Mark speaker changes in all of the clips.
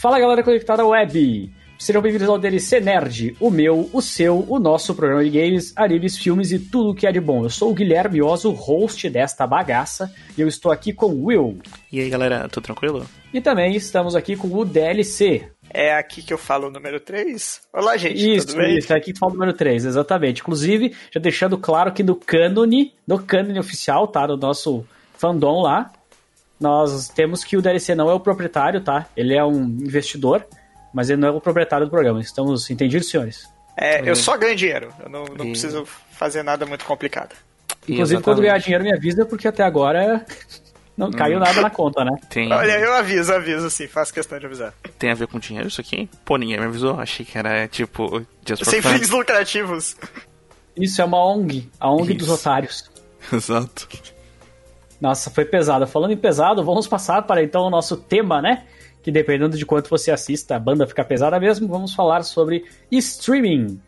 Speaker 1: Fala galera conectada à web! Sejam bem-vindos ao DLC Nerd, o meu, o seu, o nosso programa de games, animes, filmes e tudo o que é de bom. Eu sou o Guilherme Oso, host desta bagaça, e eu estou aqui com o Will.
Speaker 2: E aí galera, tudo tranquilo?
Speaker 1: E também estamos aqui com o DLC.
Speaker 3: É aqui que eu falo o número 3? Olá, gente,
Speaker 1: isso,
Speaker 3: tudo bem?
Speaker 1: Isso, é aqui que fala o número 3, exatamente. Inclusive, já deixando claro que no cânone, no cânone oficial, tá, do nosso fandom lá, nós temos que o DLC não é o proprietário, tá? Ele é um investidor, mas ele não é o proprietário do programa. Estamos entendidos, senhores?
Speaker 3: É, eu só ganho dinheiro. Eu não, não e... preciso fazer nada muito complicado.
Speaker 1: Inclusive, Exatamente. quando ganhar dinheiro, me avisa, porque até agora não caiu hum. nada na conta, né?
Speaker 3: Tem... Olha, eu aviso, aviso sim, faço questão de avisar.
Speaker 2: Tem a ver com dinheiro isso aqui? Pô, ninguém me avisou, achei que era tipo.
Speaker 3: Sem fins lucrativos.
Speaker 1: Isso é uma ONG, a ONG isso. dos otários.
Speaker 2: Exato.
Speaker 1: Nossa, foi pesado. Falando em pesado, vamos passar para então o nosso tema, né? Que dependendo de quanto você assista, a banda fica pesada mesmo. Vamos falar sobre streaming.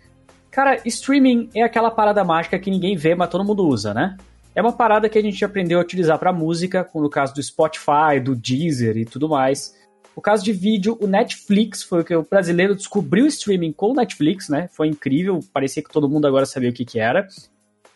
Speaker 1: Cara, streaming é aquela parada mágica que ninguém vê, mas todo mundo usa, né? É uma parada que a gente aprendeu a utilizar para música, no caso do Spotify, do Deezer e tudo mais. No caso de vídeo, o Netflix foi o que o brasileiro descobriu o streaming com o Netflix, né? Foi incrível, parecia que todo mundo agora sabia o que, que era.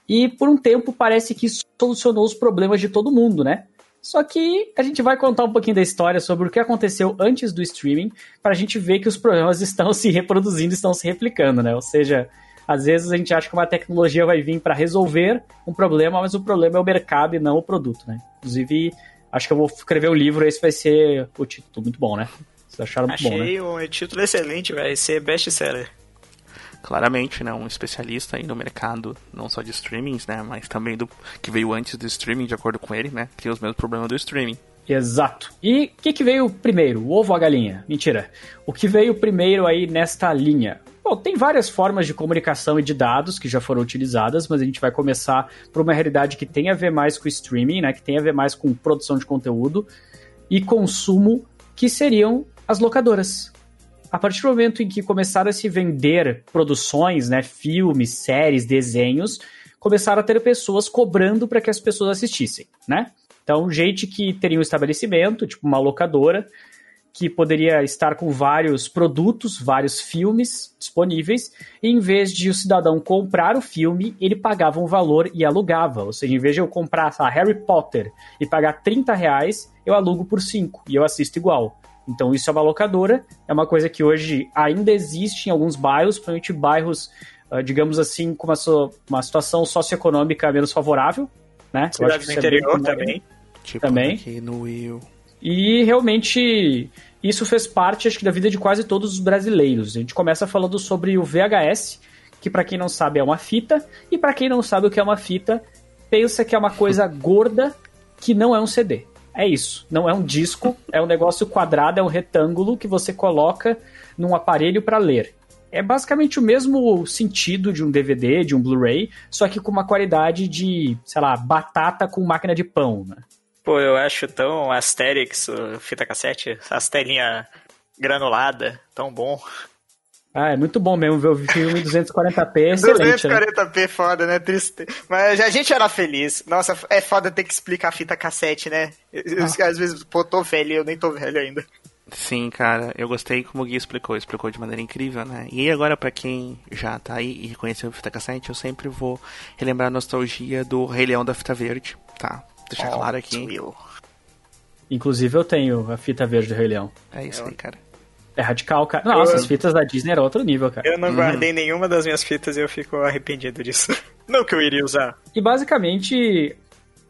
Speaker 1: E por um tempo parece que solucionou os problemas de todo mundo, né? Só que a gente vai contar um pouquinho da história sobre o que aconteceu antes do streaming, para a gente ver que os problemas estão se reproduzindo, estão se replicando, né? Ou seja, às vezes a gente acha que uma tecnologia vai vir para resolver um problema, mas o problema é o mercado e não o produto, né? Inclusive, acho que eu vou escrever o livro, esse vai ser o título muito bom, né? Vocês acharam muito
Speaker 3: Achei
Speaker 1: bom, né?
Speaker 3: Achei um título excelente, vai ser best-seller
Speaker 2: claramente, né, um especialista aí no mercado, não só de streamings, né, mas também do que veio antes do streaming, de acordo com ele, né, que tem os mesmos problemas do streaming.
Speaker 1: Exato. E o que, que veio primeiro, o ovo ou a galinha? Mentira. O que veio primeiro aí nesta linha? Bom, tem várias formas de comunicação e de dados que já foram utilizadas, mas a gente vai começar por uma realidade que tem a ver mais com streaming, né, que tem a ver mais com produção de conteúdo e consumo, que seriam as locadoras a partir do momento em que começaram a se vender produções, né, filmes, séries, desenhos, começaram a ter pessoas cobrando para que as pessoas assistissem, né? Então, gente que teria um estabelecimento, tipo uma locadora, que poderia estar com vários produtos, vários filmes disponíveis, e em vez de o cidadão comprar o filme, ele pagava um valor e alugava. Ou seja, em vez de eu comprar lá, Harry Potter e pagar 30 reais, eu alugo por 5 e eu assisto igual. Então isso é uma locadora, é uma coisa que hoje ainda existe em alguns bairros, principalmente bairros, uh, digamos assim, com uma, so, uma situação socioeconômica menos favorável, né?
Speaker 3: Cidade do é interior é também.
Speaker 2: Tipo também. aqui no Will.
Speaker 1: E realmente isso fez parte, acho que, da vida de quase todos os brasileiros. A gente começa falando sobre o VHS, que para quem não sabe é uma fita, e para quem não sabe o que é uma fita, pensa que é uma coisa gorda que não é um CD. É isso. Não é um disco, é um negócio quadrado, é um retângulo que você coloca num aparelho para ler. É basicamente o mesmo sentido de um DVD, de um Blu-ray, só que com uma qualidade de, sei lá, batata com máquina de pão, né?
Speaker 3: Pô, eu acho tão Asterix, fita cassete, as telinhas granulada, tão bom.
Speaker 1: Ah, é muito bom mesmo ver o filme em 240p, é excelente,
Speaker 3: 240p né? foda, né? Triste. Mas a gente era feliz. Nossa, é foda ter que explicar a fita cassete, né? Ah. Às vezes, pô, tô velho, eu nem tô velho ainda.
Speaker 2: Sim, cara, eu gostei como o Gui explicou, explicou de maneira incrível, né? E agora, para quem já tá aí e reconheceu a fita cassete, eu sempre vou relembrar a nostalgia do Rei Leão da Fita Verde, tá? Deixar oh, claro aqui.
Speaker 1: Inclusive eu tenho a fita verde do Rei Leão.
Speaker 2: É isso aí, cara.
Speaker 1: É radical, cara. Nossa, eu... as fitas da Disney eram outro nível, cara.
Speaker 3: Eu não uhum. guardei nenhuma das minhas fitas e eu fico arrependido disso. Não que eu iria usar.
Speaker 1: E basicamente,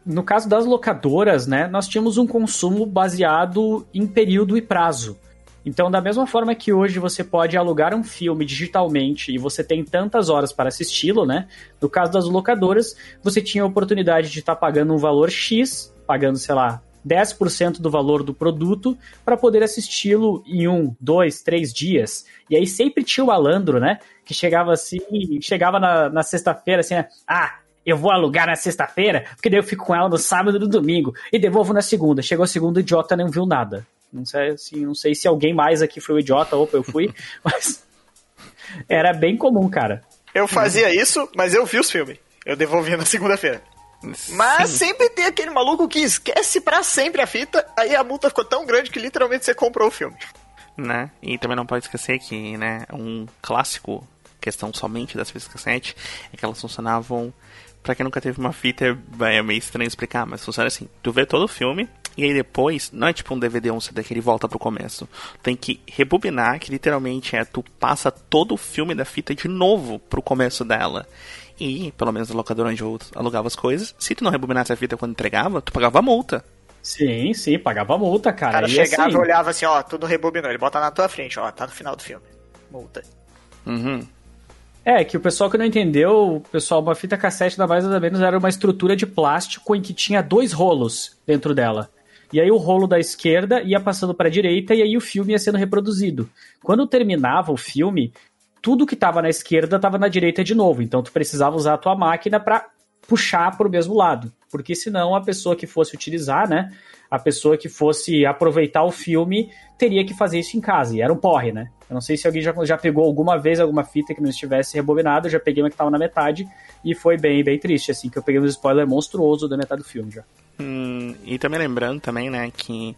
Speaker 1: no caso das locadoras, né, nós tínhamos um consumo baseado em período e prazo. Então, da mesma forma que hoje você pode alugar um filme digitalmente e você tem tantas horas para assisti-lo, né? No caso das locadoras, você tinha a oportunidade de estar tá pagando um valor X, pagando, sei lá, 10% do valor do produto para poder assisti-lo em um, dois, três dias. E aí sempre tinha o malandro, né? Que chegava assim, chegava na, na sexta-feira assim, ah, eu vou alugar na sexta-feira, porque daí eu fico com ela no sábado e no domingo, e devolvo na segunda. Chegou a segunda, o idiota não viu nada. Não sei, assim, não sei se alguém mais aqui foi o idiota, ou eu fui, mas era bem comum, cara.
Speaker 3: Eu fazia isso, mas eu vi os filmes. Eu devolvia na segunda-feira. Mas Sim. sempre tem aquele maluco que esquece para sempre a fita, aí a multa ficou tão grande que literalmente você comprou o filme.
Speaker 2: né? E também não pode esquecer que, né, um clássico questão somente das fitas cassete é que elas funcionavam Pra quem nunca teve uma fita, é meio estranho explicar, mas funciona assim. Tu vê todo o filme, e aí depois, não é tipo um DVD ou um CD que ele volta pro começo. Tem que rebobinar, que literalmente é tu passa todo o filme da fita de novo pro começo dela. E, pelo menos no locador onde eu alugava as coisas, se tu não rebobinasse a fita quando entregava, tu pagava multa.
Speaker 1: Sim, sim, pagava multa, cara.
Speaker 3: O cara
Speaker 1: e
Speaker 3: chegava
Speaker 1: assim,
Speaker 3: e olhava assim, ó, tudo rebobinou. Ele bota na tua frente, ó, tá no final do filme. Multa.
Speaker 2: Uhum.
Speaker 1: É, que o pessoal que não entendeu, o pessoal, uma fita cassete da mais ou menos era uma estrutura de plástico em que tinha dois rolos dentro dela. E aí o rolo da esquerda ia passando para a direita e aí o filme ia sendo reproduzido. Quando terminava o filme, tudo que estava na esquerda estava na direita de novo. Então tu precisava usar a tua máquina para puxar para o mesmo lado, porque senão a pessoa que fosse utilizar, né, a pessoa que fosse aproveitar o filme teria que fazer isso em casa, e era um porre, né? Eu não sei se alguém já, já pegou alguma vez alguma fita que não estivesse rebobinada, eu já peguei uma que estava na metade, e foi bem, bem triste, assim, que eu peguei um spoiler monstruoso da metade do filme já.
Speaker 2: Hum, e também lembrando também, né, que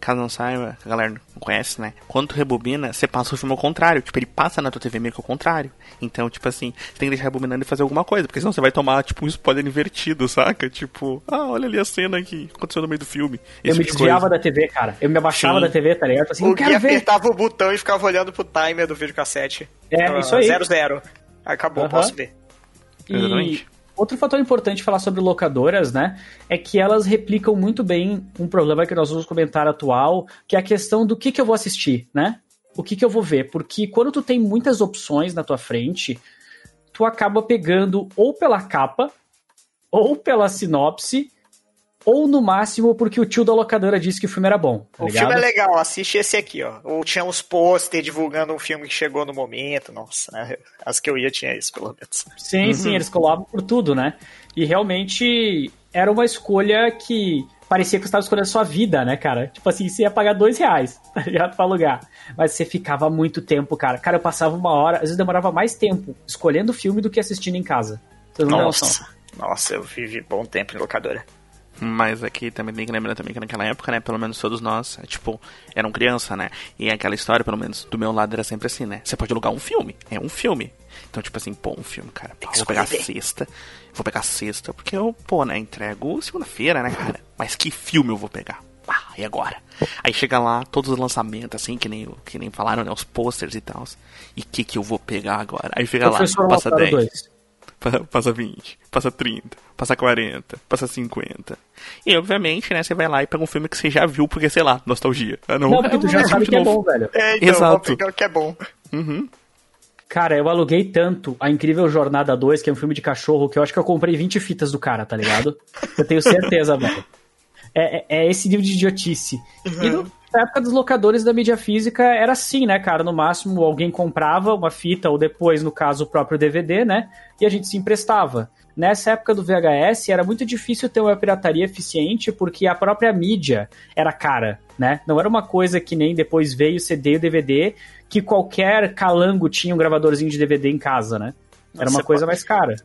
Speaker 2: caso não saiba, a galera não conhece, né? Quando tu rebobina, você passa o filme ao contrário. Tipo, ele passa na tua TV meio que ao contrário. Então, tipo assim, você tem que deixar rebobinando e fazer alguma coisa, porque senão você vai tomar, tipo, um spoiler invertido, saca? Tipo, ah, olha ali a cena que aconteceu no meio do filme.
Speaker 1: Eu me
Speaker 2: tipo de
Speaker 1: desviava
Speaker 2: coisa.
Speaker 1: da TV, cara. Eu me abaixava
Speaker 2: Sim.
Speaker 1: da TV, tá ligado? Assim,
Speaker 3: o Gui
Speaker 1: quero ver.
Speaker 3: apertava o botão e ficava olhando pro timer do videocassete.
Speaker 1: É, isso aí.
Speaker 3: Zero, zero. Acabou,
Speaker 1: Aham.
Speaker 3: posso ver.
Speaker 1: E
Speaker 2: Exatamente.
Speaker 1: Outro fator importante falar sobre locadoras, né, é que elas replicam muito bem um problema que nós vamos comentar atual, que é a questão do que, que eu vou assistir, né? O que, que eu vou ver? Porque quando tu tem muitas opções na tua frente, tu acaba pegando ou pela capa, ou pela sinopse, ou no máximo porque o tio da locadora disse que o filme era bom, tá
Speaker 3: o
Speaker 1: ligado?
Speaker 3: filme é legal, assiste esse aqui, ó. Ou tinha uns pôster divulgando um filme que chegou no momento. Nossa, né? As que eu ia tinha isso, pelo menos.
Speaker 1: Sim, sim, eles colavam por tudo, né? E realmente era uma escolha que parecia que você estava escolhendo a sua vida, né, cara? Tipo assim, você ia pagar dois reais, tá ligado? Pra alugar. Mas você ficava muito tempo, cara. Cara, eu passava uma hora, às vezes demorava mais tempo escolhendo o filme do que assistindo em casa. Vocês não.
Speaker 3: Nossa. Nossa, eu vivi bom tempo em locadora.
Speaker 2: Mas aqui também tem que lembrar também que naquela época, né, pelo menos todos nós, é, tipo, eram criança, né? E aquela história, pelo menos do meu lado, era sempre assim, né? Você pode alugar um filme, é um filme. Então, tipo assim, pô, um filme, cara. Pô, vou pegar sexta, vou pegar a sexta, porque eu, pô, né, entrego segunda-feira, né, cara? Mas que filme eu vou pegar? Ah, e agora? Aí chega lá, todos os lançamentos, assim, que nem, que nem falaram, né? Os posters e tal. E o que que eu vou pegar agora? Aí chega lá, passa
Speaker 1: Lautaro
Speaker 2: 10.
Speaker 1: 2.
Speaker 2: Pa- Passa 20, passa 30, passa 40, passa 50. E obviamente, né, você vai lá e pega um filme que você já viu, porque, sei lá, nostalgia. Ah,
Speaker 1: Não, porque
Speaker 2: eu
Speaker 1: tu já sabe que é bom, velho.
Speaker 3: É, então,
Speaker 2: Exato.
Speaker 3: vou que é bom.
Speaker 2: Uhum.
Speaker 1: Cara, eu aluguei tanto a Incrível Jornada 2, que é um filme de cachorro, que eu acho que eu comprei 20 fitas do cara, tá ligado? Eu tenho certeza, velho. É, é- é esse nível de idiotice. E no- na época dos locadores da mídia física era assim, né, cara? No máximo alguém comprava uma fita, ou depois, no caso, o próprio DVD, né? E a gente se emprestava. Nessa época do VHS era muito difícil ter uma pirataria eficiente porque a própria mídia era cara, né? Não era uma coisa que nem depois veio o CD e o DVD, que qualquer calango tinha um gravadorzinho de DVD em casa, né? Era uma coisa
Speaker 3: pode-
Speaker 1: mais cara.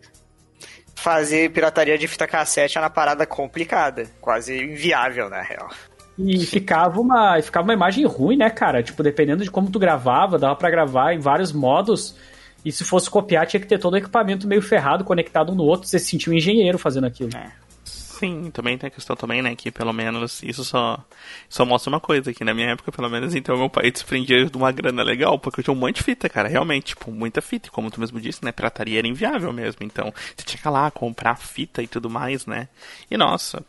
Speaker 3: Fazer pirataria de fita cassete é uma parada complicada. Quase inviável, na real.
Speaker 1: E ficava uma, ficava uma imagem ruim, né, cara? Tipo, dependendo de como tu gravava, dava pra gravar em vários modos. E se fosse copiar, tinha que ter todo o equipamento meio ferrado, conectado um no outro. Você se sentia um engenheiro fazendo aquilo.
Speaker 2: Sim, também tem a questão também, né, que pelo menos isso só, só mostra uma coisa, que na minha época, pelo menos, então, meu pai desprendia de uma grana legal, porque eu tinha um monte de fita, cara, realmente, tipo, muita fita, e como tu mesmo disse, né, pirataria era inviável mesmo, então, você tinha que ir lá comprar fita e tudo mais, né, e nossa,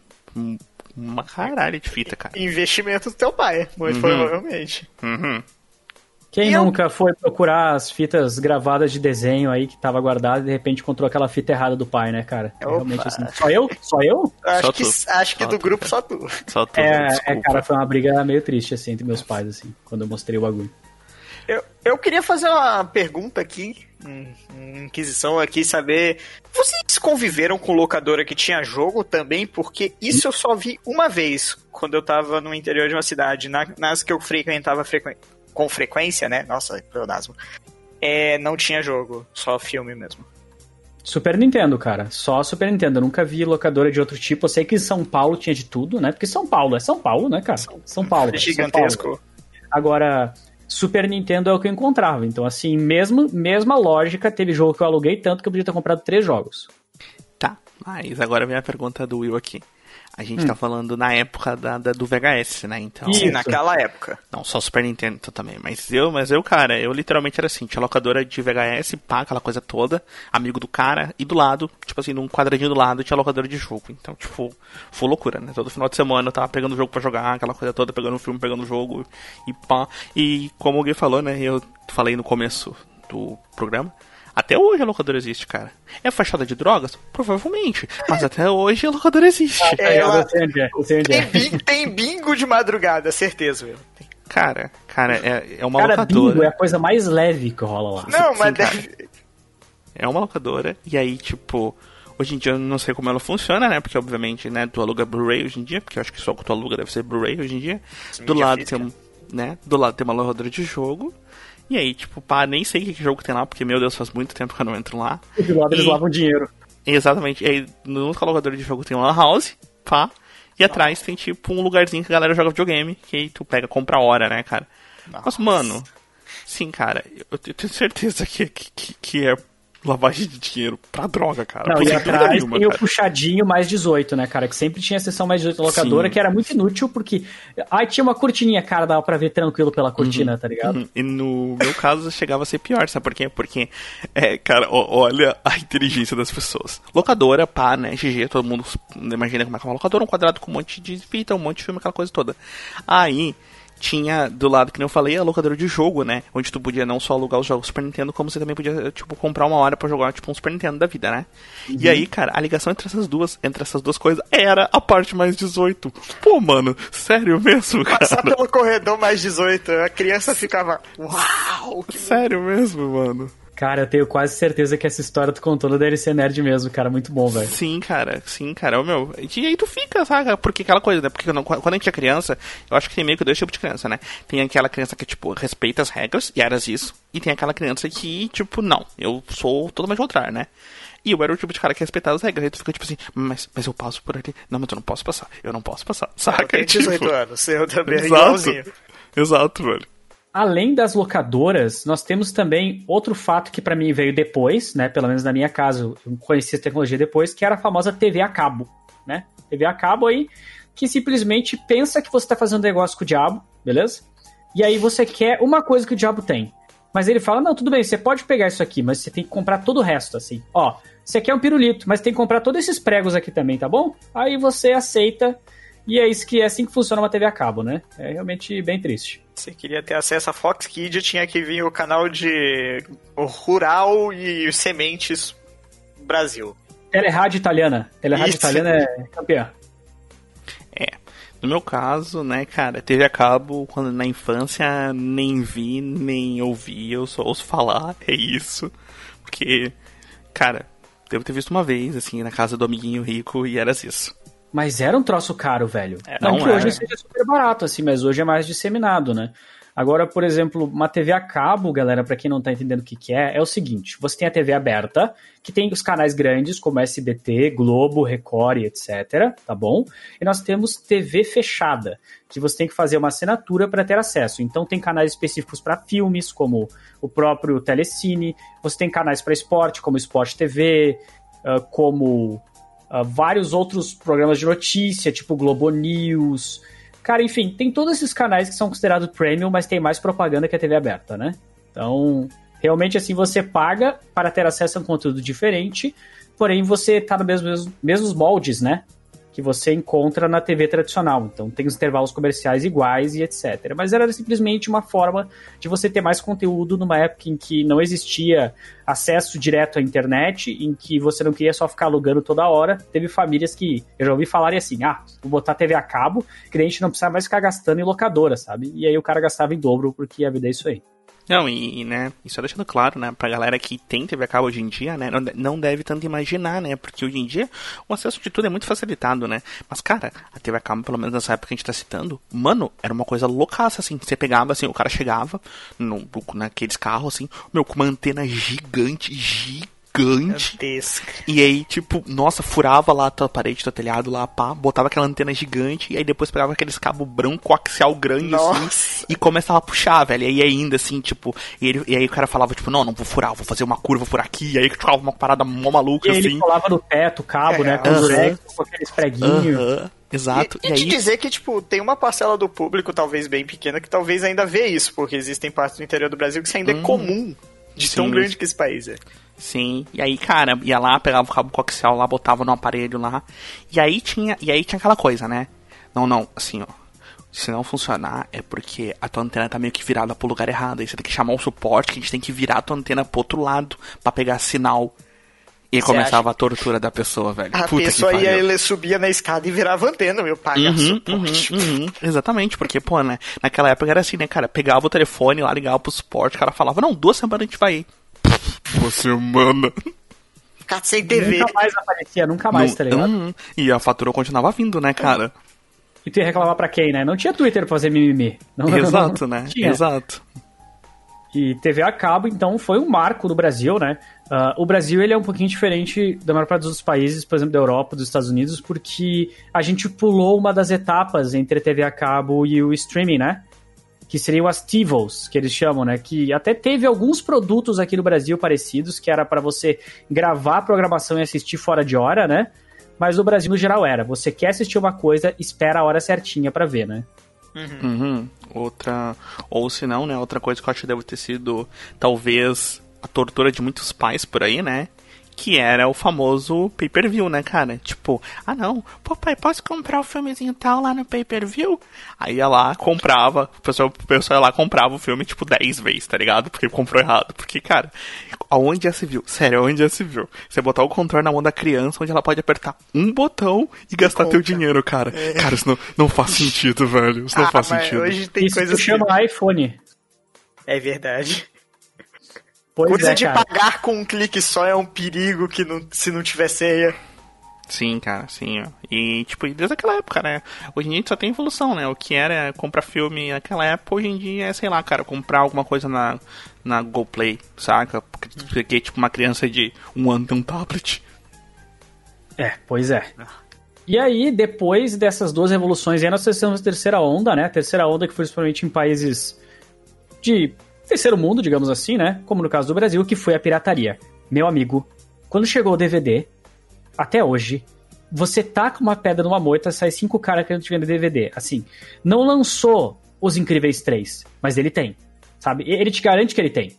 Speaker 2: uma caralho de fita, cara.
Speaker 3: Investimento do teu pai, muito
Speaker 2: Uhum.
Speaker 3: provavelmente.
Speaker 2: Uhum.
Speaker 1: Quem
Speaker 3: Eu-
Speaker 1: nunca foi procurar as fitas gravadas de desenho aí que tava guardada e de repente encontrou aquela fita errada do pai, né, cara? É
Speaker 3: Opa.
Speaker 1: realmente assim. Só eu? Só eu?
Speaker 3: Acho
Speaker 2: Só
Speaker 3: que,
Speaker 2: tu.
Speaker 3: acho que
Speaker 2: Só
Speaker 3: do
Speaker 2: tu,
Speaker 3: grupo só tu.
Speaker 2: Só tu,
Speaker 1: É,
Speaker 2: desculpa.
Speaker 1: é, cara, foi uma briga meio triste, assim, entre meus pais, assim, quando eu mostrei o bagulho.
Speaker 3: Eu, eu queria fazer uma pergunta aqui, um- uma inquisição aqui, saber. Vocês conviveram com locadora que tinha jogo também? Porque isso eu só vi uma vez, quando eu tava no interior de uma cidade, na- nas que eu frequentava frequen- com frequência, né? Nossa, pleonasmo. É, não tinha jogo, só filme mesmo.
Speaker 1: Super Nintendo, cara. Só Super Nintendo. Eu nunca vi locadora de outro tipo. Eu sei que São Paulo tinha de tudo, né? Porque São Paulo é São Paulo, né, cara? São Paulo.
Speaker 3: É
Speaker 1: São Paulo.
Speaker 3: gigantesco.
Speaker 1: Agora, Super Nintendo é o que eu encontrava. Então, assim, mesmo, mesma lógica, teve jogo que eu aluguei tanto que eu podia ter comprado três jogos.
Speaker 2: Tá, mas agora vem a pergunta do Will aqui. A gente hum. tá falando na época da, da, do VHS, né? Então.
Speaker 3: Sim, naquela época.
Speaker 2: Não, só Super Nintendo também. Mas eu, mas eu, cara, eu literalmente era assim, tinha locadora de VHS, pá, aquela coisa toda, amigo do cara, e do lado, tipo assim, num quadradinho do lado tinha locadora de jogo. Então, tipo, foi loucura, né? Todo final de semana eu tava pegando o jogo para jogar, aquela coisa toda, pegando o filme, pegando o jogo, e pá. E como o Gui falou, né? Eu falei no começo do programa até hoje a locadora existe, cara. É fachada de drogas? Provavelmente. Mas até hoje a locadora existe.
Speaker 3: É, ela... tem, bingo, tem bingo de madrugada, certeza, meu.
Speaker 2: Cara, cara, é, é uma cara, locadora. Bingo
Speaker 1: é a coisa mais leve que rola lá.
Speaker 3: Não, mas deve...
Speaker 2: É uma locadora, e aí, tipo, Hoje em dia eu não sei como ela funciona, né? Porque obviamente, né, tu aluga Blu-ray hoje em dia, porque eu acho que só o que tu aluga deve ser Blu-ray hoje em dia. Do lado tem um, né? Do lado tem uma locadora de jogo. E aí, tipo, pá, nem sei que jogo tem lá, porque, meu Deus, faz muito tempo que eu não entro lá.
Speaker 1: E do lado e... eles lavam dinheiro.
Speaker 2: Exatamente. E aí, no colocador de jogo tem uma house, pá. E Nossa. atrás tem, tipo, um lugarzinho que a galera joga videogame, que aí tu pega, compra a hora, né, cara? Nossa. Mas, mano, sim, cara, eu tenho certeza que, que, que é lavagem de dinheiro pra droga, cara.
Speaker 1: Não, e atrás nenhuma, tem cara. o puxadinho mais 18, né, cara? Que sempre tinha a sessão mais 18 locadora, Sim. que era muito inútil, porque. Ai, tinha uma cortininha, cara, dava pra ver tranquilo pela cortina, uhum, tá ligado? Uhum.
Speaker 2: E no meu caso chegava a ser pior, sabe por quê? Porque, é, cara, olha a inteligência das pessoas. Locadora, pá, né? GG, todo mundo imagina como é que é uma locadora, um quadrado com um monte de fita, um monte de filme, aquela coisa toda. Aí tinha do lado, que nem eu falei, a locadora de jogo, né? Onde tu podia não só alugar os jogos Super Nintendo, como você também podia, tipo, comprar uma hora para jogar, tipo, um Super Nintendo da vida, né? Uhum. E aí, cara, a ligação entre essas duas, entre essas duas coisas, era a parte mais 18. Pô, mano, sério mesmo, cara?
Speaker 3: Passar pelo corredor mais 18, a criança ficava, uau!
Speaker 2: Sério mesmo, mano?
Speaker 1: Cara, eu tenho quase certeza que essa história tu contou no DLC Nerd mesmo, cara. Muito bom, velho.
Speaker 2: Sim, cara. Sim, cara. O meu. E aí tu fica, sabe? Porque aquela coisa, né? Porque quando a gente é criança, eu acho que tem meio que dois tipos de criança, né? Tem aquela criança que, tipo, respeita as regras, e eras isso. E tem aquela criança que, tipo, não. Eu sou totalmente contrário, né? E eu era o tipo de cara que respeitava as regras. E tu fica tipo assim, mas, mas eu passo por ali. Não, mas eu não posso passar. Eu não posso passar. Saca? Eu
Speaker 3: tenho 18 tipo... anos. Eu também
Speaker 2: Exato. igualzinho. Exato, velho.
Speaker 1: Além das locadoras, nós temos também outro fato que para mim veio depois, né? Pelo menos na minha casa, eu conheci a tecnologia depois, que era a famosa TV a cabo, né? TV a cabo aí, que simplesmente pensa que você tá fazendo negócio com o diabo, beleza? E aí você quer uma coisa que o diabo tem. Mas ele fala: não, tudo bem, você pode pegar isso aqui, mas você tem que comprar todo o resto, assim. Ó, você quer um pirulito, mas tem que comprar todos esses pregos aqui também, tá bom? Aí você aceita e é isso que é assim que funciona uma TV a cabo, né? É realmente bem triste.
Speaker 3: Você queria ter acesso a Fox Kids, tinha que vir o canal de Rural e Sementes Brasil.
Speaker 1: Telerádio italiana. Telerádio italiana é campeã.
Speaker 2: É. No meu caso, né, cara, TV a cabo, quando na infância nem vi, nem ouvi, eu só ouço falar, é isso. Porque, cara, devo ter visto uma vez, assim, na casa do amiguinho rico e era isso.
Speaker 1: Mas era um troço caro, velho. É, não, não que hoje seja super barato, assim, mas hoje é mais disseminado, né? Agora, por exemplo, uma TV a cabo, galera, para quem não tá entendendo o que, que é, é o seguinte: você tem a TV aberta, que tem os canais grandes como SBT, Globo, Record etc, tá bom? E nós temos TV fechada, que você tem que fazer uma assinatura para ter acesso. Então tem canais específicos para filmes, como o próprio Telecine, você tem canais para esporte, como Sport TV, ah, como uh, vários outros programas de notícia, tipo Globo News. Cara, enfim, tem todos esses canais que são considerados premium, mas tem mais propaganda que a TV aberta, né? Então, realmente assim, você paga para ter acesso a um conteúdo diferente, porém você tá nos mesmos, mesmos moldes, né? Que você encontra na TV tradicional. Então tem os intervalos comerciais iguais e etc. Mas era simplesmente uma forma de você ter mais conteúdo numa época em que não existia acesso direto à internet, em que você não queria só ficar alugando toda hora. Teve famílias que eu já ouvi falarem assim: ah, vou botar TV a cabo, gente não precisa mais ficar gastando em locadora, sabe? E aí o cara gastava em dobro porque a vida é isso aí.
Speaker 2: Não, e, e, né, isso é deixando claro, né, pra galera que tem TV a cabo hoje em dia, né, não, deve tanto imaginar, né, porque hoje em dia o acesso de tudo é muito facilitado, né, mas cara, a TV a cabo, pelo menos nessa época que a gente tá citando, mano, era uma coisa loucaça, assim, você pegava, assim, o cara chegava no, naqueles carros, assim, meu, com uma antena gigante, gigante, gigante.
Speaker 3: Gigantesca.
Speaker 2: E aí, tipo, nossa, furava lá a tua parede, teu telhado lá, pá, botava aquela antena gigante, e aí depois pegava aqueles cabos branco axial grande,
Speaker 3: Nossa.
Speaker 2: assim, e começava a puxar, velho. E aí ainda, assim, tipo, e, ele, e aí o cara falava, tipo, não, não vou furar, vou fazer uma curva por aqui, e aí ficava uma parada mó maluca,
Speaker 1: E aí ele
Speaker 2: assim.
Speaker 1: colava no teto, o cabo,
Speaker 3: É,
Speaker 1: né? Com
Speaker 2: aham.
Speaker 1: durex, com aqueles preguinhos.
Speaker 2: Aham, exato.
Speaker 3: E,
Speaker 2: E,
Speaker 3: e te
Speaker 2: aí,
Speaker 3: dizer que, tipo, tem uma parcela do público, talvez bem pequena, que talvez ainda vê isso, porque existem partes do interior do Brasil que isso ainda é comum de tão
Speaker 2: Sim.
Speaker 3: grande que esse país é.
Speaker 2: Sim, e aí, cara, ia lá, pegava o cabo coaxial lá, botava no aparelho lá. E aí tinha, e aí tinha aquela coisa, né? Não, não, assim, ó. Se não funcionar, é porque a tua antena tá meio que virada pro lugar errado. Aí você tem que chamar um suporte, que a gente tem que virar a tua antena pro outro lado pra pegar sinal. E
Speaker 3: Você
Speaker 2: começava a tortura da pessoa, velho.
Speaker 3: A
Speaker 2: Puta
Speaker 3: pessoa
Speaker 2: que
Speaker 3: ia,
Speaker 2: pariu.
Speaker 3: ele subia na escada e virava antena, meu pai.
Speaker 2: Uhum, uhum, uhum, exatamente, porque, pô, né? Naquela época era assim, né, cara? Pegava o telefone lá, ligava pro suporte, o cara falava, não, duas semanas a gente vai Uma semana.
Speaker 3: Ficar sem TV.
Speaker 1: Nunca mais aparecia, nunca mais,
Speaker 2: Não-
Speaker 1: tá ligado?
Speaker 2: Uhum. E a fatura continuava vindo, né, cara?
Speaker 1: E tu ia reclamar pra quem, né? Não tinha Twitter pra fazer mimimi. Não,
Speaker 2: Exato,
Speaker 1: não
Speaker 2: né?
Speaker 1: tinha.
Speaker 2: Exato.
Speaker 1: E TV a cabo, então, foi um marco do Brasil, né? Ah, o Brasil, ele é um pouquinho diferente da maior parte dos países, por exemplo, da Europa, dos Estados Unidos, porque a gente pulou uma das etapas entre TV a cabo e o streaming, né? Que seriam as TiVos, que eles chamam, né? Que até teve alguns produtos aqui no Brasil parecidos, que era para você gravar a programação e assistir fora de hora, né? Mas no Brasil, no geral, era. Você quer assistir uma coisa, espera a hora certinha pra ver, né?
Speaker 2: Uhum. Outra. Ou se não, né? Outra coisa que eu acho que deve ter sido, talvez, a tortura de muitos pais por aí, né? Que era o famoso pay-per-view, né, cara? Tipo, ah não, papai, posso comprar o filmezinho tal lá no pay-per-view? Aí ia lá, comprava, o pessoal, o pessoal ia lá, comprava o filme, tipo, 10 vezes, tá ligado? Porque comprou errado. Porque, cara, aonde já se viu? Sério, aonde já se viu? Você botar o controle na mão da criança, onde ela pode apertar um botão e gastar teu dinheiro, cara. Cara, isso não, não faz sentido, velho. Isso não
Speaker 3: Ah,
Speaker 2: faz
Speaker 3: mas
Speaker 2: sentido.
Speaker 3: hoje tem
Speaker 1: Isso
Speaker 3: coisas
Speaker 1: se chama iPhone.
Speaker 3: É verdade.
Speaker 1: Pois
Speaker 3: Coisa
Speaker 1: é,
Speaker 3: de
Speaker 1: cara.
Speaker 3: pagar com um clique só é um perigo que não, se não tiver senha.
Speaker 2: Sim, cara, sim. ó. E, tipo, desde aquela época, né? Hoje em dia a gente só tem evolução, né? O que era comprar filme naquela época, hoje em dia é, sei lá, cara, comprar alguma coisa na, na GoPlay, saca? Porque, porque, tipo, uma criança de um ano tem um tablet.
Speaker 1: É, pois é. E aí, depois dessas duas revoluções, aí nós temos a terceira onda, né? A terceira onda que foi principalmente em países de terceiro mundo, digamos assim, né? Como no caso do Brasil, que foi a pirataria. Meu amigo, quando chegou o DVD, até hoje, você taca uma pedra numa moita, sai cinco caras querendo te vender DVD. Assim, não lançou Os Incríveis 3, mas ele tem, sabe? Ele te garante que ele tem.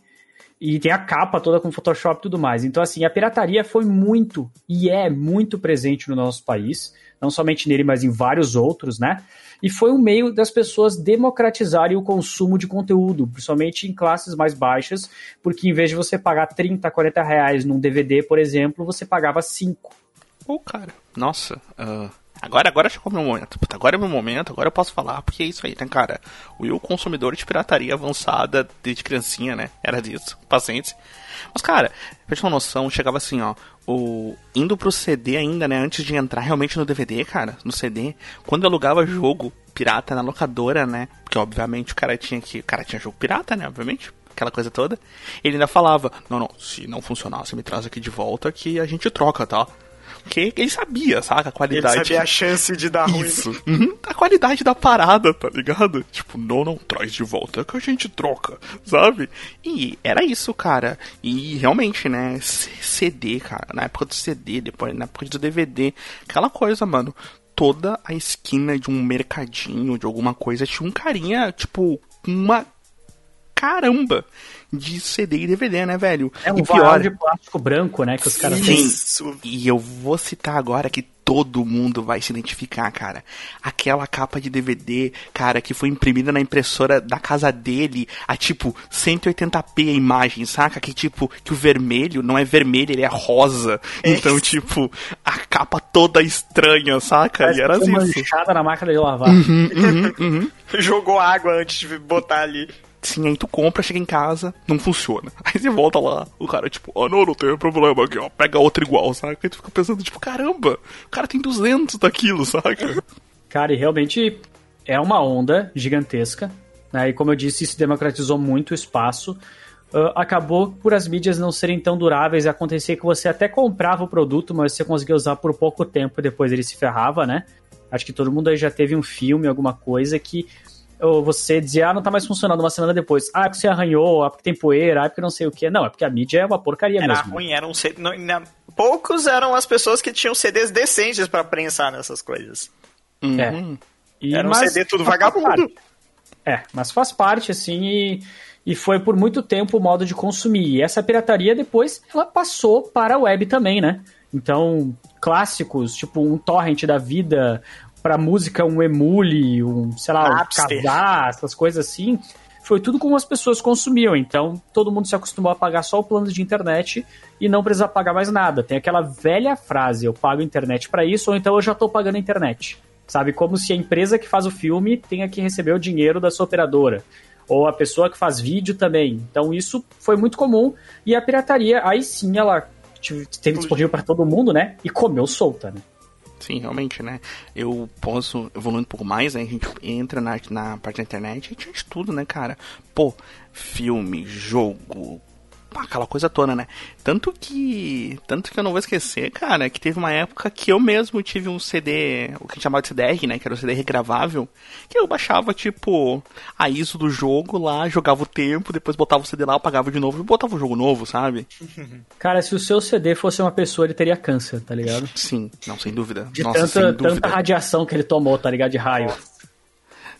Speaker 1: E tem a capa toda com Photoshop e tudo mais. Então, assim, a pirataria foi muito e é muito presente no nosso país. Não somente nele, mas em vários outros, né? E foi um meio das pessoas democratizarem o consumo de conteúdo, principalmente em classes mais baixas, porque em vez de você pagar 30, 40 reais num DVD, por exemplo, você pagava 5.
Speaker 2: Pô, cara, nossa. ah, agora, agora chegou meu momento. Puta, agora é meu momento, agora eu posso falar, porque é isso aí, né, cara? O Will, consumidor de pirataria avançada desde criancinha, né? Era disso. Paciência. Mas, cara, pra ter uma noção, chegava assim, ó. O, indo pro CD ainda, né? Antes de entrar realmente no DVD, cara, no CD, quando eu alugava jogo pirata na locadora, né? Porque obviamente o cara tinha que. O cara tinha jogo pirata, né? Obviamente. Aquela coisa toda. Ele ainda falava, não, não, se não funcionar, você me traz aqui de volta que a gente troca, tá? Porque ele sabia, saca? A
Speaker 3: Ele
Speaker 2: qualidade.
Speaker 3: sabia a chance de dar ruim.
Speaker 2: Isso. Uhum. A qualidade da parada, tá ligado? Tipo, não, não, traz de volta que a gente troca, sabe? E era isso, cara. E realmente, né? CD, cara. Na época do CD, depois na época do DVD. Aquela coisa, mano. Toda a esquina de um mercadinho, de alguma coisa, tinha um carinha, tipo, uma caramba de CD e DVD, né, velho?
Speaker 1: É um
Speaker 2: e
Speaker 1: varal de plástico branco, né? Que os caras têm.
Speaker 2: Sim.
Speaker 3: Isso.
Speaker 2: E eu vou citar agora que todo mundo vai se identificar, cara. Aquela capa de DVD, cara, que foi imprimida na impressora da casa dele a tipo 180p a imagem, saca? Que tipo, que o vermelho não é vermelho, ele é rosa. Então, tipo, a capa toda estranha, saca? E era
Speaker 1: Parece uma
Speaker 2: isso.
Speaker 1: manchada na máquina de lavar.
Speaker 3: Jogou água antes de botar ali.
Speaker 2: Sim, aí tu compra, chega em casa, não funciona. Aí você volta lá, o cara, tipo, ah, não, não tem problema aqui, ó, pega outra igual, saca? Aí tu fica pensando, tipo, caramba, o cara tem 200 daquilo, saca?
Speaker 1: Cara, e realmente é uma onda gigantesca. Né? E como eu disse, isso democratizou muito o espaço. uh, acabou por as mídias não serem tão duráveis e acontecer que você até comprava o produto, mas você conseguia usar por pouco tempo e depois ele se ferrava, né? Acho que todo mundo aí já teve um filme, alguma coisa que ou você dizia, ah, não tá mais funcionando uma semana depois. Ah, é porque você arranhou, ah, porque tem poeira, ah, porque não sei o que. Não, é porque a mídia é uma porcaria
Speaker 3: era
Speaker 1: mesmo.
Speaker 3: ruim, era um CD, não, não, poucos eram as pessoas que tinham CDs decentes para prensar nessas coisas.
Speaker 2: Uhum.
Speaker 1: É. E,
Speaker 3: Era um
Speaker 1: mas
Speaker 3: CD tudo vagabundo.
Speaker 1: É, mas faz parte, assim, e, e foi por muito tempo o modo de consumir. E essa pirataria depois, ela passou para a web também, né? Então, clássicos, tipo um torrent da vida, pra música um emule, um, sei lá, um
Speaker 3: Napster.
Speaker 1: casar, essas coisas assim, foi tudo como as pessoas consumiam. Então, todo mundo se acostumou a pagar só o plano de internet e não precisar pagar mais nada. Tem aquela velha frase, eu pago internet pra isso, ou então eu já tô pagando internet. Sabe, como se a empresa que faz o filme tenha que receber o dinheiro da sua operadora. Ou a pessoa que faz vídeo também. Então isso foi muito comum. E a pirataria, aí sim, ela teve disponível para todo mundo, né? E comeu solta, né?
Speaker 2: Sim, realmente, né? Eu posso, evoluindo um pouco mais, né? A gente entra na, na parte da internet e tinha de tudo, né, cara? Pô, filme, jogo, pá, aquela coisa toda, né? Tanto que. Tanto que eu não vou esquecer, cara, que teve uma época que eu mesmo tive um CD, o que a gente chamava de CDR, né? Que era o CD regravável, que eu baixava, tipo, a ISO do jogo lá, jogava o tempo, depois botava o CD lá, apagava de novo e botava o jogo novo, sabe?
Speaker 1: Cara, se o seu CD fosse uma pessoa, ele teria câncer, tá ligado?
Speaker 2: Sim, não, sem dúvida.
Speaker 1: De
Speaker 2: Nossa,
Speaker 1: tanta,
Speaker 2: dúvida.
Speaker 1: tanta radiação que ele tomou, tá ligado? De raio.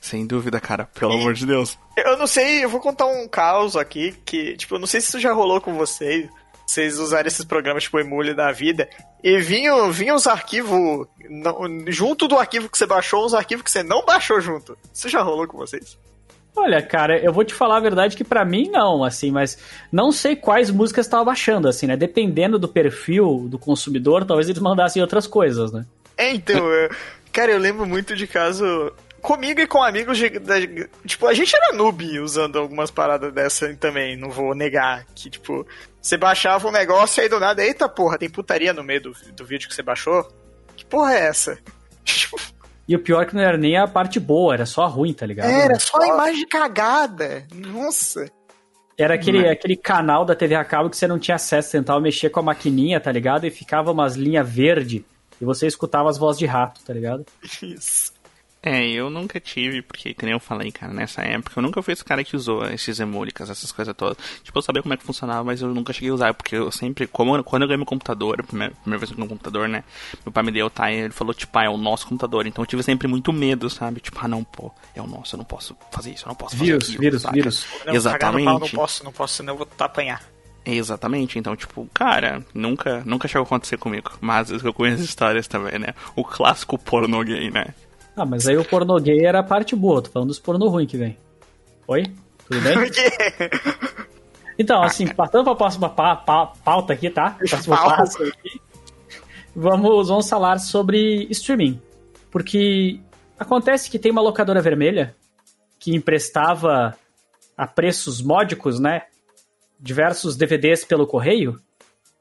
Speaker 2: Sem dúvida, cara, pelo amor de Deus.
Speaker 3: Eu não sei, eu vou contar um caos aqui que, tipo, eu não sei se isso já rolou com vocês. Vocês usarem esses programas tipo Emule da vida e vinham, vinham os arquivos não- junto do arquivo que você baixou, os arquivos que você não baixou junto. Isso já rolou com vocês?
Speaker 1: Olha, cara, eu vou te falar a verdade que pra mim não, assim, mas não sei quais músicas tava baixando, assim, né? Dependendo do perfil do consumidor, talvez eles mandassem outras coisas, né?
Speaker 3: É, então, eu- cara, eu lembro muito de caso comigo e com amigos de, da- tipo, a gente era noob usando algumas paradas dessa também, não vou negar que, tipo, você baixava um negócio e aí do nada, eita porra, tem putaria no meio do, do vídeo que você baixou? Que porra é essa?
Speaker 1: E o pior é que não era nem a parte boa, era só a ruim, tá ligado?
Speaker 3: Era só a imagem cagada. Nossa.
Speaker 1: Era aquele, aquele canal da TV a cabo que você não tinha acesso, tentava mexer com a maquininha, tá ligado? E ficava umas linhas verde e você escutava as vozes de rato, tá ligado?
Speaker 3: Isso.
Speaker 2: É, eu nunca tive, porque, que nem eu falei, cara, nessa época, eu nunca fui esse cara que usou esses emúlicas, essas coisas todas. Tipo, eu sabia como é que funcionava, mas eu nunca cheguei a usar, porque eu sempre, como, quando eu ganhei meu computador, a primeira, primeira vez que eu ganhei um computador, né, meu pai me deu, tá, e ele falou, tipo, ah, é o nosso computador, então eu tive sempre muito medo, sabe? Tipo, ah, não, pô, é o nosso, eu não posso fazer isso, eu não posso fazer
Speaker 1: Vírus,
Speaker 2: aquilo,
Speaker 1: vírus,
Speaker 2: saca?
Speaker 1: vírus.
Speaker 3: Não,
Speaker 2: Exatamente.
Speaker 3: pau, não posso, não posso, senão eu vou apanhar.
Speaker 2: Exatamente, então, tipo, cara, nunca, nunca chegou a acontecer comigo. Mas eu conheço histórias também, né? O clássico porno gay, né?
Speaker 1: Ah, mas aí o pornô gay era a parte boa, tô falando dos pornô ruim que vem. Oi? Tudo bem? Então, assim, passando pra próxima pa- pa- pauta aqui, tá? Próximo
Speaker 3: Pauta.
Speaker 1: passo aqui. Vamos, vamos falar sobre streaming. Porque acontece que tem uma locadora vermelha que emprestava a preços módicos, né? Diversos DVDs pelo correio.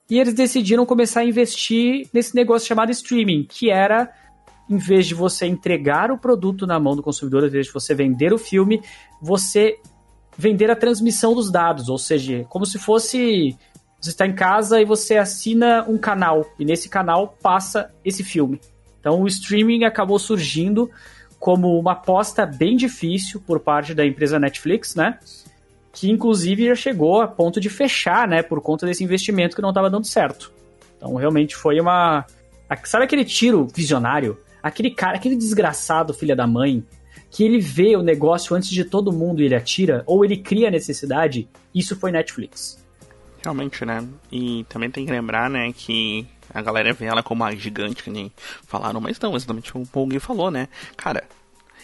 Speaker 1: E eles decidiram começar a investir nesse negócio chamado streaming, que era, em vez de você entregar o produto na mão do consumidor, em vez de você vender o filme, você vender a transmissão dos dados, ou seja, como se fosse você está em casa e você assina um canal e nesse canal passa esse filme. Então o streaming acabou surgindo como uma aposta bem difícil por parte da empresa Netflix, né? Que inclusive já chegou a ponto de fechar, né, por conta desse investimento que não estava dando certo. Então realmente foi uma sabe aquele tiro visionário, aquele cara, aquele desgraçado filha da mãe que ele vê o negócio antes de todo mundo e ele atira, ou ele cria a necessidade, isso foi Netflix.
Speaker 2: Realmente, né? E também tem que lembrar, né, que a galera vê ela como uma gigante, que nem falaram, mas não, exatamente o Gui falou, né? Cara,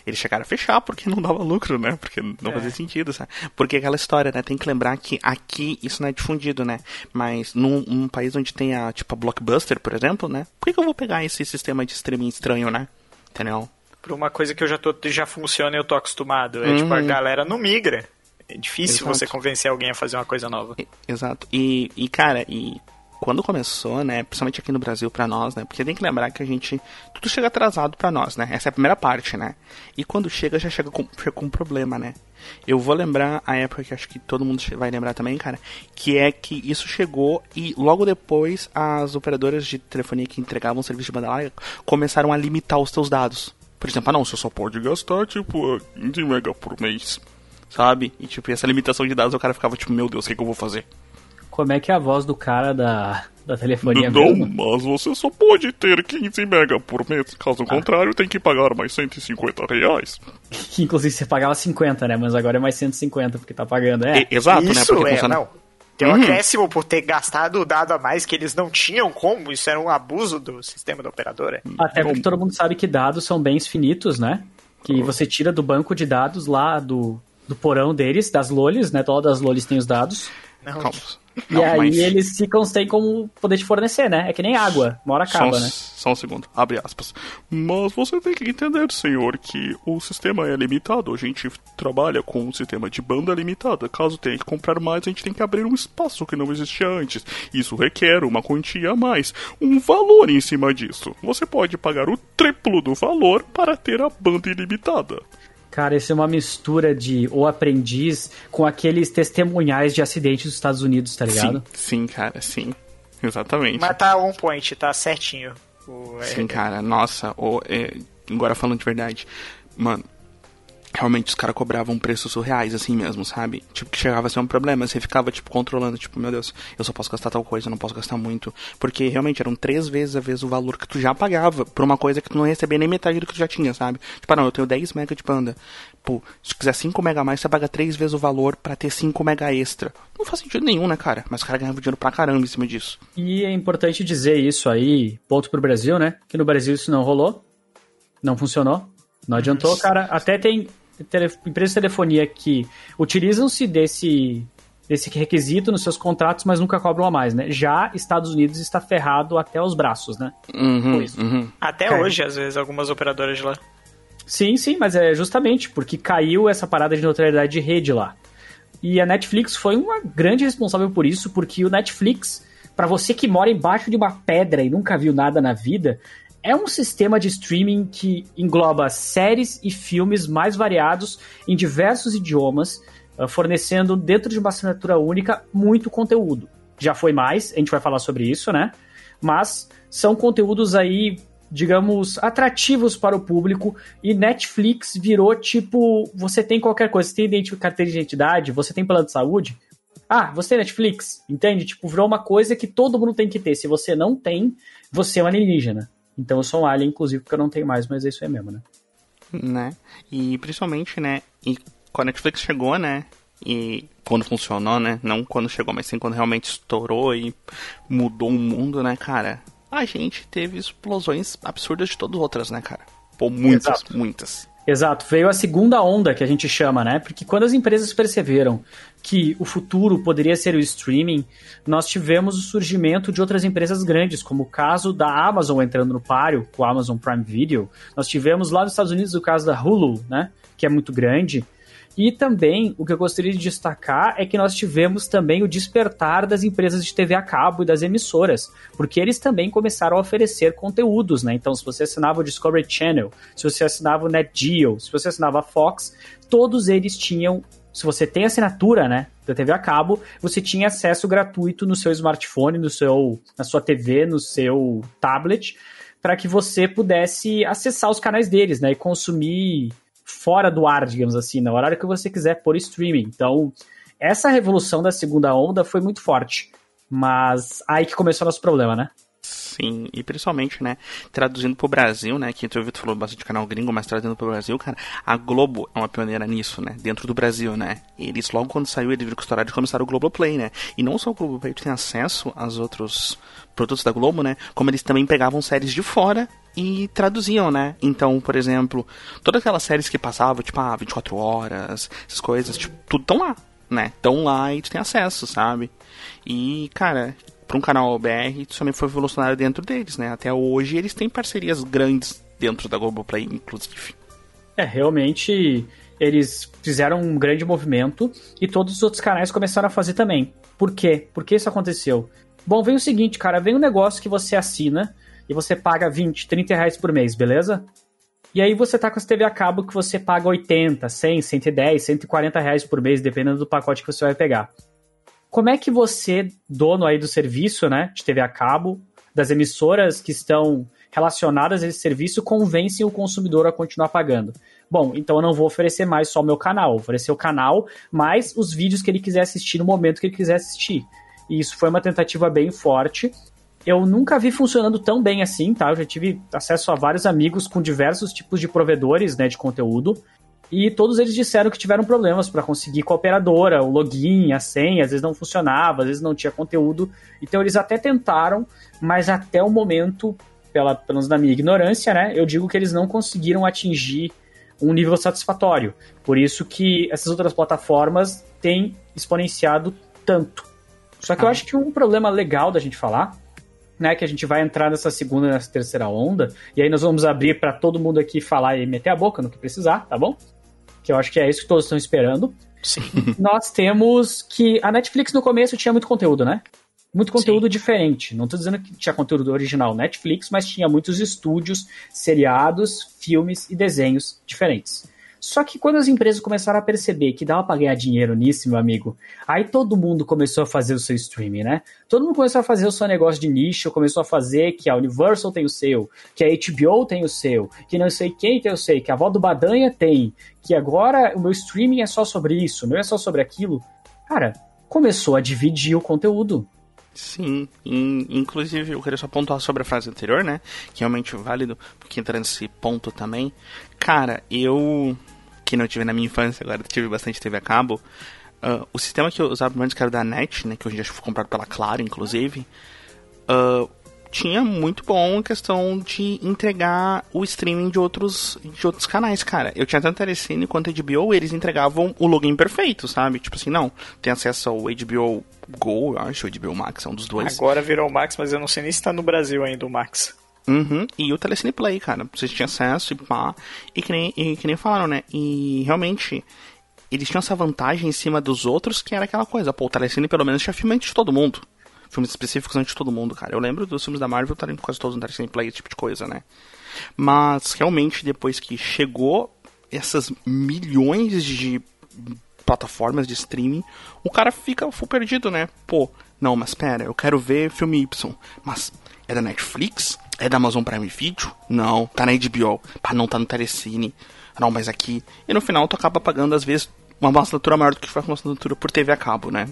Speaker 2: eles chegaram a fechar porque não dava lucro, né? Porque não
Speaker 1: É.
Speaker 2: fazia sentido, sabe? Porque aquela história, né? Tem que lembrar que aqui isso não é difundido, né? Mas num, num país onde tem a, tipo, a Blockbuster, por exemplo, né? Por que, que eu vou pegar esse sistema de streaming estranho, né? Entendeu?
Speaker 3: Por uma coisa que eu já, tô, já funciona e eu tô acostumado. É tipo, a
Speaker 2: Uhum.
Speaker 3: galera não migra. É difícil
Speaker 2: Exato.
Speaker 3: você convencer alguém a fazer uma coisa nova.
Speaker 2: Exato. E, e cara, e quando começou, né, principalmente aqui no Brasil para nós, né, porque tem que lembrar que a gente tudo chega atrasado para nós, né? Essa é a primeira parte, né? E quando chega já chega com, chega com um problema, né? Eu vou lembrar a época que acho que todo mundo vai lembrar também, cara, que é que isso chegou e logo depois as operadoras de telefonia que entregavam serviço de banda larga começaram a limitar os seus dados. Por exemplo, ah, não, você só pode gastar tipo 15 mega por mês, sabe? E tipo, essa limitação de dados o cara ficava tipo, meu Deus, o que, que eu vou fazer?
Speaker 1: Como é que é a voz do cara da, da telefonia
Speaker 4: Não,
Speaker 1: mesmo?
Speaker 4: mas você só pode ter 15 mega por mês. Caso contrário, tem que pagar mais 150 reais.
Speaker 1: Que inclusive você pagava 50, né? Mas agora é mais 150 porque tá pagando. É.
Speaker 2: E- exato, né?
Speaker 3: Isso
Speaker 2: Porque
Speaker 3: é,
Speaker 2: funciona.
Speaker 3: não. Tem um
Speaker 2: Uhum.
Speaker 3: acréscimo por ter gastado o dado a mais que eles não tinham como. Isso era um abuso do sistema da operadora.
Speaker 1: Até porque todo mundo sabe que dados são bens finitos, né? Que você tira do banco de dados lá do, do porão deles, das lolis, né? Todas as lolis têm os dados.
Speaker 3: Não.
Speaker 2: Calma.
Speaker 1: E
Speaker 2: Não,
Speaker 1: aí
Speaker 2: mas-
Speaker 1: eles ficam sem como poder te fornecer, né? É que nem água, uma hora
Speaker 4: Só,
Speaker 1: acaba,
Speaker 4: um-
Speaker 1: né?
Speaker 4: só um segundo, abre aspas. Mas você tem que entender, senhor, que o sistema é limitado. A gente trabalha com um sistema de banda limitada. Caso tenha que comprar mais, a gente tem que abrir um espaço que não existia antes. Isso requer uma quantia a mais, um valor em cima disso. Você pode pagar o triplo do valor para ter a banda ilimitada.
Speaker 1: Cara, isso é uma mistura de O Aprendiz com aqueles testemunhais de acidentes dos Estados Unidos, tá ligado?
Speaker 2: Sim, sim, cara, sim. Exatamente.
Speaker 3: Mas tá on point, tá certinho. O, é,
Speaker 2: Sim, cara, nossa, o, é, agora falando de verdade, mano, realmente os caras cobravam preços surreais assim mesmo, sabe? Tipo, que chegava a ser um problema, você ficava, tipo, controlando, tipo, meu Deus, eu só posso gastar tal coisa, eu não posso gastar muito. Porque realmente eram três vezes a vez o valor que tu já pagava por uma coisa que tu não recebia nem metade do que tu já tinha, sabe? Tipo, ah, não, eu tenho 10 mega de banda. Pô, se tu quiser 5 mega a mais, você paga três vezes o valor pra ter 5 mega extra. Não faz sentido nenhum, né, cara? Mas os caras ganhavam dinheiro pra caramba em cima disso.
Speaker 1: E é importante dizer isso aí, ponto pro Brasil, né? Que no Brasil isso não rolou, não funcionou, não adiantou, cara. Até tem tele, empresas de telefonia que utilizam-se desse, desse requisito nos seus contratos, mas nunca cobram a mais, né? Já Estados Unidos está ferrado até os braços, né?
Speaker 2: Uhum, uhum.
Speaker 3: Até
Speaker 1: Cara.
Speaker 3: hoje, às vezes, algumas operadoras de lá.
Speaker 1: Sim, sim, mas é justamente porque caiu essa parada de neutralidade de rede lá. E a Netflix foi uma grande responsável por isso, porque o Netflix, pra você que mora embaixo de uma pedra e nunca viu nada na vida, é um sistema de streaming que engloba séries e filmes mais variados em diversos idiomas, ah, fornecendo dentro de uma assinatura única muito conteúdo. Já foi mais, a gente vai falar sobre isso, né? Mas são conteúdos aí digamos, atrativos para o público e Netflix virou tipo, você tem qualquer coisa, você tem carteira de identidade, você tem plano de saúde, ah, você tem Netflix, entende? Tipo, virou uma coisa que todo mundo tem que ter. Se você não tem, você é um alienígena. Então eu sou um alien, inclusive, porque eu não tenho mais, mas é isso aí mesmo, né?
Speaker 2: né? E principalmente, né? E quando a Netflix chegou, né? E quando funcionou, né? Não quando chegou, mas sim quando realmente estourou e mudou o mundo, né, cara? A gente teve explosões absurdas de todas as outras, né, cara? Pô, muitas,
Speaker 1: Exato.
Speaker 2: muitas.
Speaker 1: Exato, veio a segunda onda que a gente chama, né? Porque quando as empresas perceberam que o futuro poderia ser o streaming, nós tivemos o surgimento de outras empresas grandes, como o caso da Amazon entrando no páreo, com o Amazon Prime Video. Nós tivemos lá nos Estados Unidos o caso da Hulu, né? Que é muito grande. E também, o que eu gostaria de destacar é que nós tivemos também o despertar das empresas de TV a cabo e das emissoras, porque eles também começaram a oferecer conteúdos, né? Então, se você assinava o Discovery Channel, se você assinava o Net Geo, se você assinava a Fox, todos eles tinham, se você tem assinatura, né, da TV a cabo, você tinha acesso gratuito no seu smartphone, no seu, na sua TV, no seu tablet, para que você pudesse acessar os canais deles, né, e consumir fora do ar, digamos assim, no horário que você quiser por streaming. Então, essa revolução da segunda onda foi muito forte. Mas aí que começou nosso problema, né?
Speaker 2: Sim, e principalmente, né, traduzindo pro Brasil, né, que o Vitor falou bastante de canal gringo, mas traduzindo pro Brasil, cara, a Globo é uma pioneira nisso, né, dentro do Brasil, né. Eles, logo quando saiu, eles viram que estouraram e começaram o Globoplay, né. E não só o Globoplay, tem acesso aos outros produtos da Globo, né, como eles também pegavam séries de fora e traduziam, né. Então, por exemplo, todas aquelas séries que passavam, tipo, ah, 24 horas, essas coisas, tipo, tudo tão lá, né, tão lá e tu tem acesso, sabe. E, cara, para um canal BR, também foi revolucionário dentro deles, né? Até hoje eles têm parcerias grandes dentro da Globoplay, inclusive.
Speaker 1: É, realmente eles fizeram um grande movimento e todos os outros canais começaram a fazer também. Por quê? Por que isso aconteceu? Bom, vem o seguinte, cara, vem um negócio que você assina e você paga 20, 30 reais por mês, beleza? E aí você tá com as TV a cabo que você paga 80, 100, 110, 140 reais por mês, dependendo do pacote que você vai pegar. Como é que você, dono aí do serviço, né, de TV a cabo, das emissoras que estão relacionadas a esse serviço, convencem o consumidor a continuar pagando? Bom, então eu não vou oferecer mais só o meu canal, vou oferecer o canal mais os vídeos que ele quiser assistir no momento que ele quiser assistir. E isso foi uma tentativa bem forte. Eu nunca vi funcionando tão bem assim, tá? Eu já tive acesso a vários amigos com diversos tipos de provedores, né, de conteúdo. E todos eles disseram que tiveram problemas para conseguir com a operadora, o login, a senha, às vezes não funcionava, às vezes não tinha conteúdo. Então eles até tentaram, mas até o momento, pela, pelo menos na minha ignorância, né, eu digo que eles não conseguiram atingir um nível satisfatório. Por isso que essas outras plataformas têm exponenciado tanto. Só que ah. eu acho que um problema legal da gente falar, né, que a gente vai entrar nessa segunda e nessa terceira onda, e aí nós vamos abrir para todo mundo aqui falar e meter a boca no que precisar, tá bom? Que eu acho que é isso que todos estão esperando.
Speaker 3: Sim.
Speaker 1: Nós temos que a Netflix no começo tinha muito conteúdo, né? muito conteúdo Sim. diferente. Não estou dizendo que tinha conteúdo original Netflix, mas tinha muitos estúdios, seriados, filmes e desenhos diferentes. Só que quando as empresas começaram a perceber que dava para ganhar dinheiro nisso, meu amigo, aí todo mundo começou a fazer o seu streaming, né? Todo mundo começou a fazer o seu negócio de nicho, começou a fazer que a Universal tem o seu, que a HBO tem o seu, que não sei quem tem o seu, que a avó do Badanha tem, que agora o meu streaming é só sobre isso, não é só sobre aquilo. Cara, começou a dividir o conteúdo.
Speaker 2: Sim, in, inclusive eu queria só pontuar sobre a frase anterior, né? Que é realmente válido, porque entra nesse ponto também. Cara, eu, que não tive na minha infância, agora tive bastante TV a cabo, uh, o sistema que eu usava antes, que era da NET, né? Que hoje dia foi comprado pela Claro, inclusive, uh, tinha muito bom a questão de entregar o streaming de outros, de outros canais, cara. Eu tinha tanto Telecine quanto a HBO, eles entregavam o login perfeito, sabe? Tipo assim, não, tem acesso ao HBO Go, eu acho, o HBO Max, é um dos dois.
Speaker 3: Agora virou o Max, mas eu não sei nem se tá no Brasil ainda o Max.
Speaker 2: Uhum, e o Telecine Play, cara, vocês tinham acesso e pá, e que nem, e que nem falaram, né? E realmente, eles tinham essa vantagem em cima dos outros, que era aquela coisa, pô, o Telecine pelo menos tinha filme de todo mundo filmes específicos antes de todo mundo, cara. Eu lembro dos filmes da Marvel estarem quase todos no Dark Play, esse tipo de coisa, né? Mas realmente depois que chegou essas milhões de plataformas de streaming, o cara fica full perdido, né? Pô, não, mas pera, eu quero ver filme Y. Mas é da Netflix? É da Amazon Prime Video? Não, tá na HBO. Pá, não tá no Telecine. Não, mas aqui. E no final tu acaba pagando, às vezes, uma assinatura maior do que faz uma assinatura por TV a cabo, né?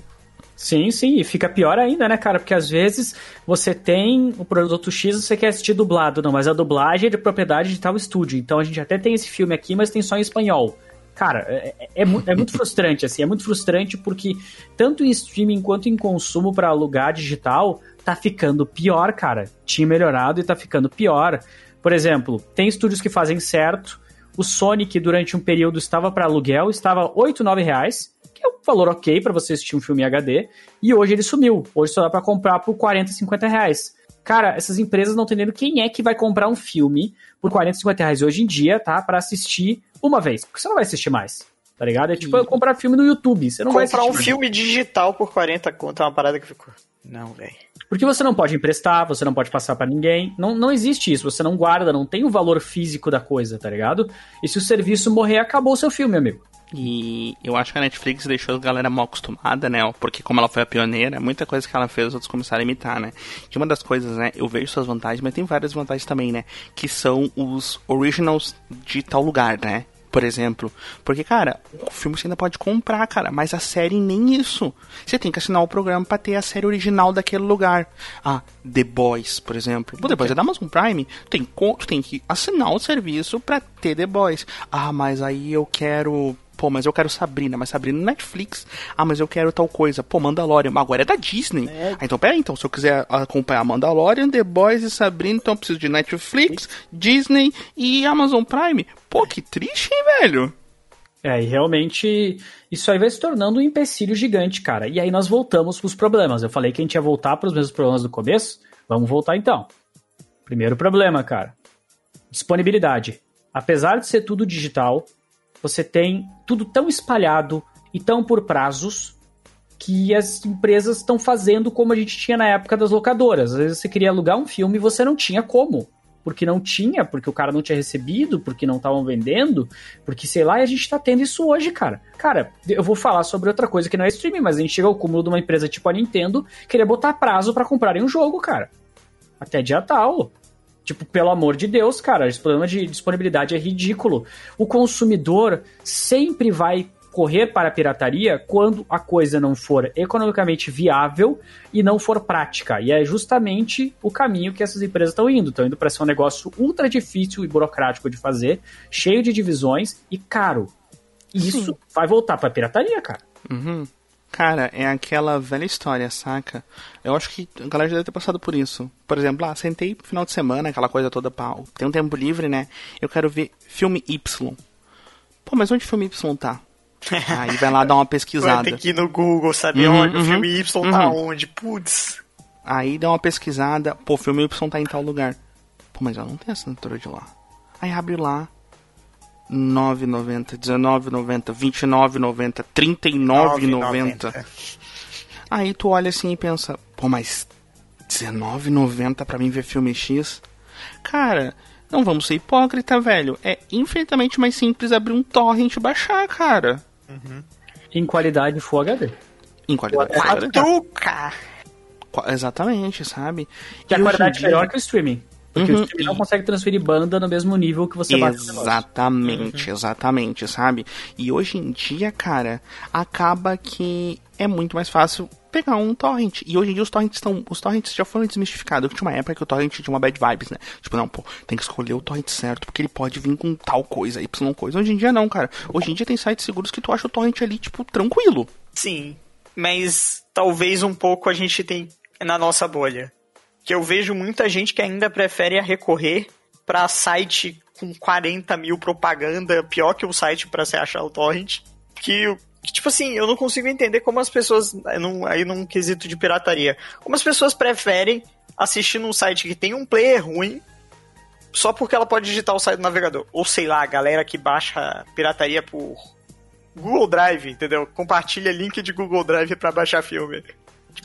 Speaker 1: Sim, sim, e fica pior ainda, né, cara? Porque às vezes você tem o produto X e você quer assistir dublado, não, mas a dublagem é de propriedade de tal estúdio. Então a gente até tem esse filme aqui, mas tem só em espanhol. Cara, é, é, é, é muito frustrante, assim, é muito frustrante porque tanto em streaming quanto em consumo para alugar digital tá ficando pior, cara. Tinha melhorado e tá ficando pior. Por exemplo, tem estúdios que fazem certo. O Sonic, durante um período, estava para aluguel, estava 8, 9 reais que é um valor ok para você assistir um filme em HD, e hoje ele sumiu. Hoje só dá para comprar por 40, 50 reais. Cara, essas empresas não entendendo quem é que vai comprar um filme por 40, 50 reais hoje em dia, tá? para assistir uma vez. Porque você não vai assistir mais. Tá ligado? É tipo eu comprar filme no YouTube. Você não
Speaker 3: comprar
Speaker 1: vai
Speaker 3: um filme digital por 40 conto é uma parada que ficou. Não, velho.
Speaker 1: Porque você não pode emprestar, você não pode passar para ninguém. Não, não existe isso. Você não guarda, não tem o valor físico da coisa, tá ligado? E se o serviço morrer, acabou o seu filme, amigo.
Speaker 2: E eu acho que a Netflix deixou a galera mal acostumada, né? Porque como ela foi a pioneira, muita coisa que ela fez os outros começaram a imitar, né? E uma das coisas, né? Eu vejo suas vantagens, mas tem várias vantagens também, né? Que são os originals de tal lugar, né? Por exemplo. Porque, cara, o filme você ainda pode comprar, cara, mas a série nem isso. Você tem que assinar o programa para ter a série original daquele lugar. Ah, The Boys, por exemplo. O The Boys é da Amazon Prime. Tem, tu tem que assinar o serviço pra ter The Boys. Ah, mas aí eu quero Pô, mas eu quero Sabrina, mas Sabrina no Netflix. Ah, mas eu quero tal coisa. Pô, Mandalorian, mas agora é da Disney. É. Ah, então, pera então, se eu quiser acompanhar Mandalorian, The Boys e Sabrina, então eu preciso de Netflix, Disney e Amazon Prime. Pô, que triste, hein, velho?
Speaker 1: É, e realmente isso aí vai se tornando um empecilho gigante, cara. E aí nós voltamos pros problemas. Eu falei que a gente ia voltar para os mesmos problemas do começo. Vamos voltar então. Primeiro problema, cara. Disponibilidade. Apesar de ser tudo digital, você tem tudo tão espalhado e tão por prazos que as empresas estão fazendo como a gente tinha na época das locadoras. Às vezes você queria alugar um filme e você não tinha como. Porque não tinha, porque o cara não tinha recebido, porque não estavam vendendo, porque sei lá, e a gente tá tendo isso hoje, cara. Cara, eu vou falar sobre outra coisa que não é streaming, mas a gente chega ao cúmulo de uma empresa tipo a Nintendo querer botar prazo para comprarem um jogo, cara. Até dia tal. Tipo, pelo amor de Deus, cara, esse problema de disponibilidade é ridículo. O consumidor sempre vai correr para a pirataria quando a coisa não for economicamente viável e não for prática. E é justamente o caminho que essas empresas estão indo. Estão indo para ser um negócio ultra difícil e burocrático de fazer, cheio de divisões e caro. E isso vai voltar para a pirataria, cara.
Speaker 2: Uhum. Cara, é aquela velha história, saca? Eu acho que a galera já deve ter passado por isso. Por exemplo, ah, sentei no final de semana, aquela coisa toda, pau. Tem um tempo livre, né? Eu quero ver filme Y. Pô, mas onde o filme Y tá? Aí vai lá dar uma pesquisada.
Speaker 3: Ter que ir no Google saber
Speaker 2: Uhum,
Speaker 3: onde o
Speaker 2: uhum,
Speaker 3: filme Y tá
Speaker 2: uhum.
Speaker 3: onde. Putz.
Speaker 2: Aí dá uma pesquisada, pô, o filme Y tá em tal lugar. Pô, mas eu não tenho assinatura de lá. Aí abre lá. 9,90, 19,90, 29,90, 39,90. Aí tu olha assim e pensa, pô, mas 19,90 pra mim ver filme X? Cara, não vamos ser hipócrita, velho. É infinitamente mais simples abrir um torrent e baixar, cara.
Speaker 1: Em qualidade Full HD.
Speaker 2: Em qualidade. Qualidade.
Speaker 3: Tuca!
Speaker 2: Qua- Exatamente, sabe?
Speaker 1: Que a
Speaker 2: E
Speaker 1: qualidade é
Speaker 2: dia-
Speaker 1: melhor que o streaming. Porque
Speaker 2: Uhum.
Speaker 1: o streaming não consegue transferir banda no mesmo nível que você bate.
Speaker 2: Exatamente, exatamente, sabe? E hoje em dia, cara, acaba que é muito mais fácil pegar um torrent. E hoje em dia os torrents estão. Os torrents já foram desmistificados. Tinha uma época que o torrent tinha uma bad vibes, né? Tipo, não, pô, tem que escolher o torrent certo, porque ele pode vir com tal coisa, Y coisa. Hoje em dia não, cara. Hoje em dia tem sites seguros que tu acha o torrent ali, tipo, tranquilo.
Speaker 3: Sim, mas talvez um pouco a gente tem na nossa bolha. Que eu vejo muita gente que ainda prefere recorrer pra site com 40 mil propaganda, pior que o site pra você achar o torrent. Que, que, tipo assim, eu não consigo entender como as pessoas, num- aí num quesito de pirataria, como as pessoas preferem assistir num site que tem um player ruim só porque ela pode digitar o site do navegador. Ou sei lá, a galera que baixa pirataria por Google Drive, entendeu? Compartilha link de Google Drive pra baixar filme.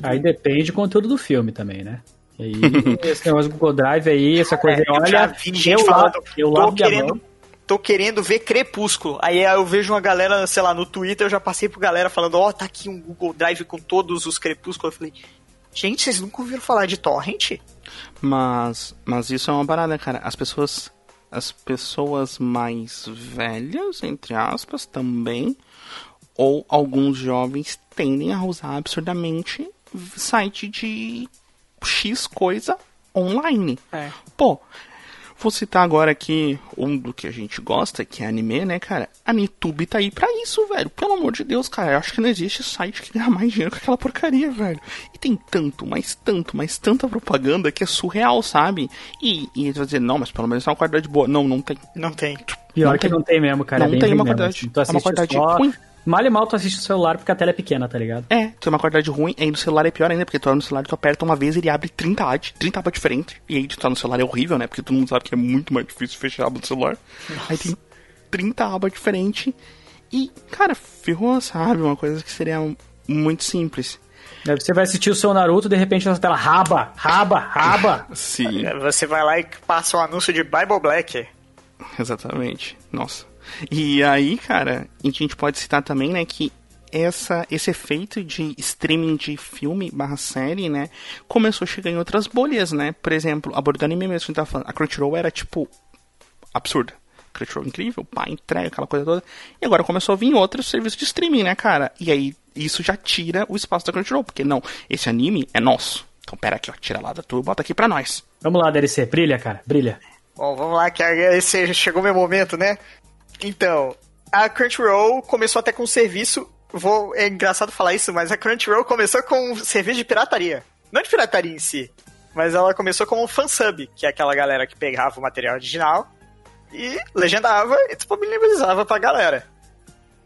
Speaker 1: Aí depende do conteúdo do filme também, né? E aí, esse negócio do Google Drive aí, essa coisa,
Speaker 3: É, eu
Speaker 1: olha,
Speaker 3: já vi gente
Speaker 1: eu,
Speaker 3: falando,
Speaker 1: lavo, eu lavo
Speaker 3: querendo, tô querendo ver Crepúsculo. Aí eu vejo uma galera, sei lá, no Twitter, eu já passei por galera falando, ó, tá aqui um Google Drive com todos os Crepúsculos. Eu falei, gente, vocês nunca ouviram falar de Torrent?
Speaker 2: Mas, mas isso é uma parada, cara. As pessoas, as pessoas mais velhas, entre aspas, também, ou alguns jovens tendem a usar absurdamente site de X coisa online.
Speaker 3: É.
Speaker 2: Pô, vou citar agora aqui um do que a gente gosta, que é anime, né, cara? A Nitube tá aí pra isso, velho. Pelo amor de Deus, cara. Eu acho que não existe site que ganha mais dinheiro com aquela porcaria, velho. E tem tanto, mas tanto, mas tanta propaganda que é surreal, sabe? E, e tu vai dizer, não, mas pelo menos é uma qualidade boa. Não, não tem.
Speaker 3: Não tem.
Speaker 1: Pior
Speaker 2: não
Speaker 1: que
Speaker 2: tem-
Speaker 1: não tem mesmo, cara.
Speaker 2: não
Speaker 1: é bem
Speaker 2: tem uma
Speaker 1: mesmo,
Speaker 2: qualidade-
Speaker 1: assim. Tu
Speaker 2: é uma qualidade
Speaker 1: só...
Speaker 2: ruim.
Speaker 1: Mal e mal tu assiste o celular porque a tela é pequena, tá ligado?
Speaker 2: É, tem uma qualidade ruim, aí no celular é pior ainda, porque tu olha no celular, tu aperta uma vez e ele abre 30 ads, 30 abas diferentes, e aí tu tá no celular é horrível, né? Porque todo mundo sabe que é muito mais difícil fechar a aba do celular. Aí tem 30 abas diferentes, e, cara, ferrou, sabe? Uma coisa que seria muito simples.
Speaker 1: Você vai assistir o seu Naruto, de repente essa tela raba, raba, raba.
Speaker 2: Sim,
Speaker 3: Você vai lá e passa um anúncio de Bible Black.
Speaker 2: exatamente. Nossa. E aí, cara, a gente pode citar também, né, que essa, esse efeito de streaming de filme barra série, né, começou a chegar em outras bolhas, né? Por exemplo, a bolha do anime mesmo que a gente tava falando. A Crunchyroll era, tipo, absurda. Crunchyroll incrível, pá, entrega, aquela coisa toda. E agora começou a vir outros serviços de streaming, né, cara? E aí, isso já tira o espaço da Crunchyroll, porque não, esse anime é nosso. Então, pera aqui, ó, tira lá da tua e bota aqui pra nós.
Speaker 1: Vamos lá, DLC, brilha, cara, brilha.
Speaker 3: Bom, vamos lá, que esse chegou meu momento, né? Então, a Crunchyroll começou até com um serviço. Vou, é engraçado falar isso, mas a Crunchyroll começou com um serviço de pirataria. Não de pirataria em si, mas ela começou como um fansub, que é aquela galera que pegava o material original e legendava e disponibilizava pra galera.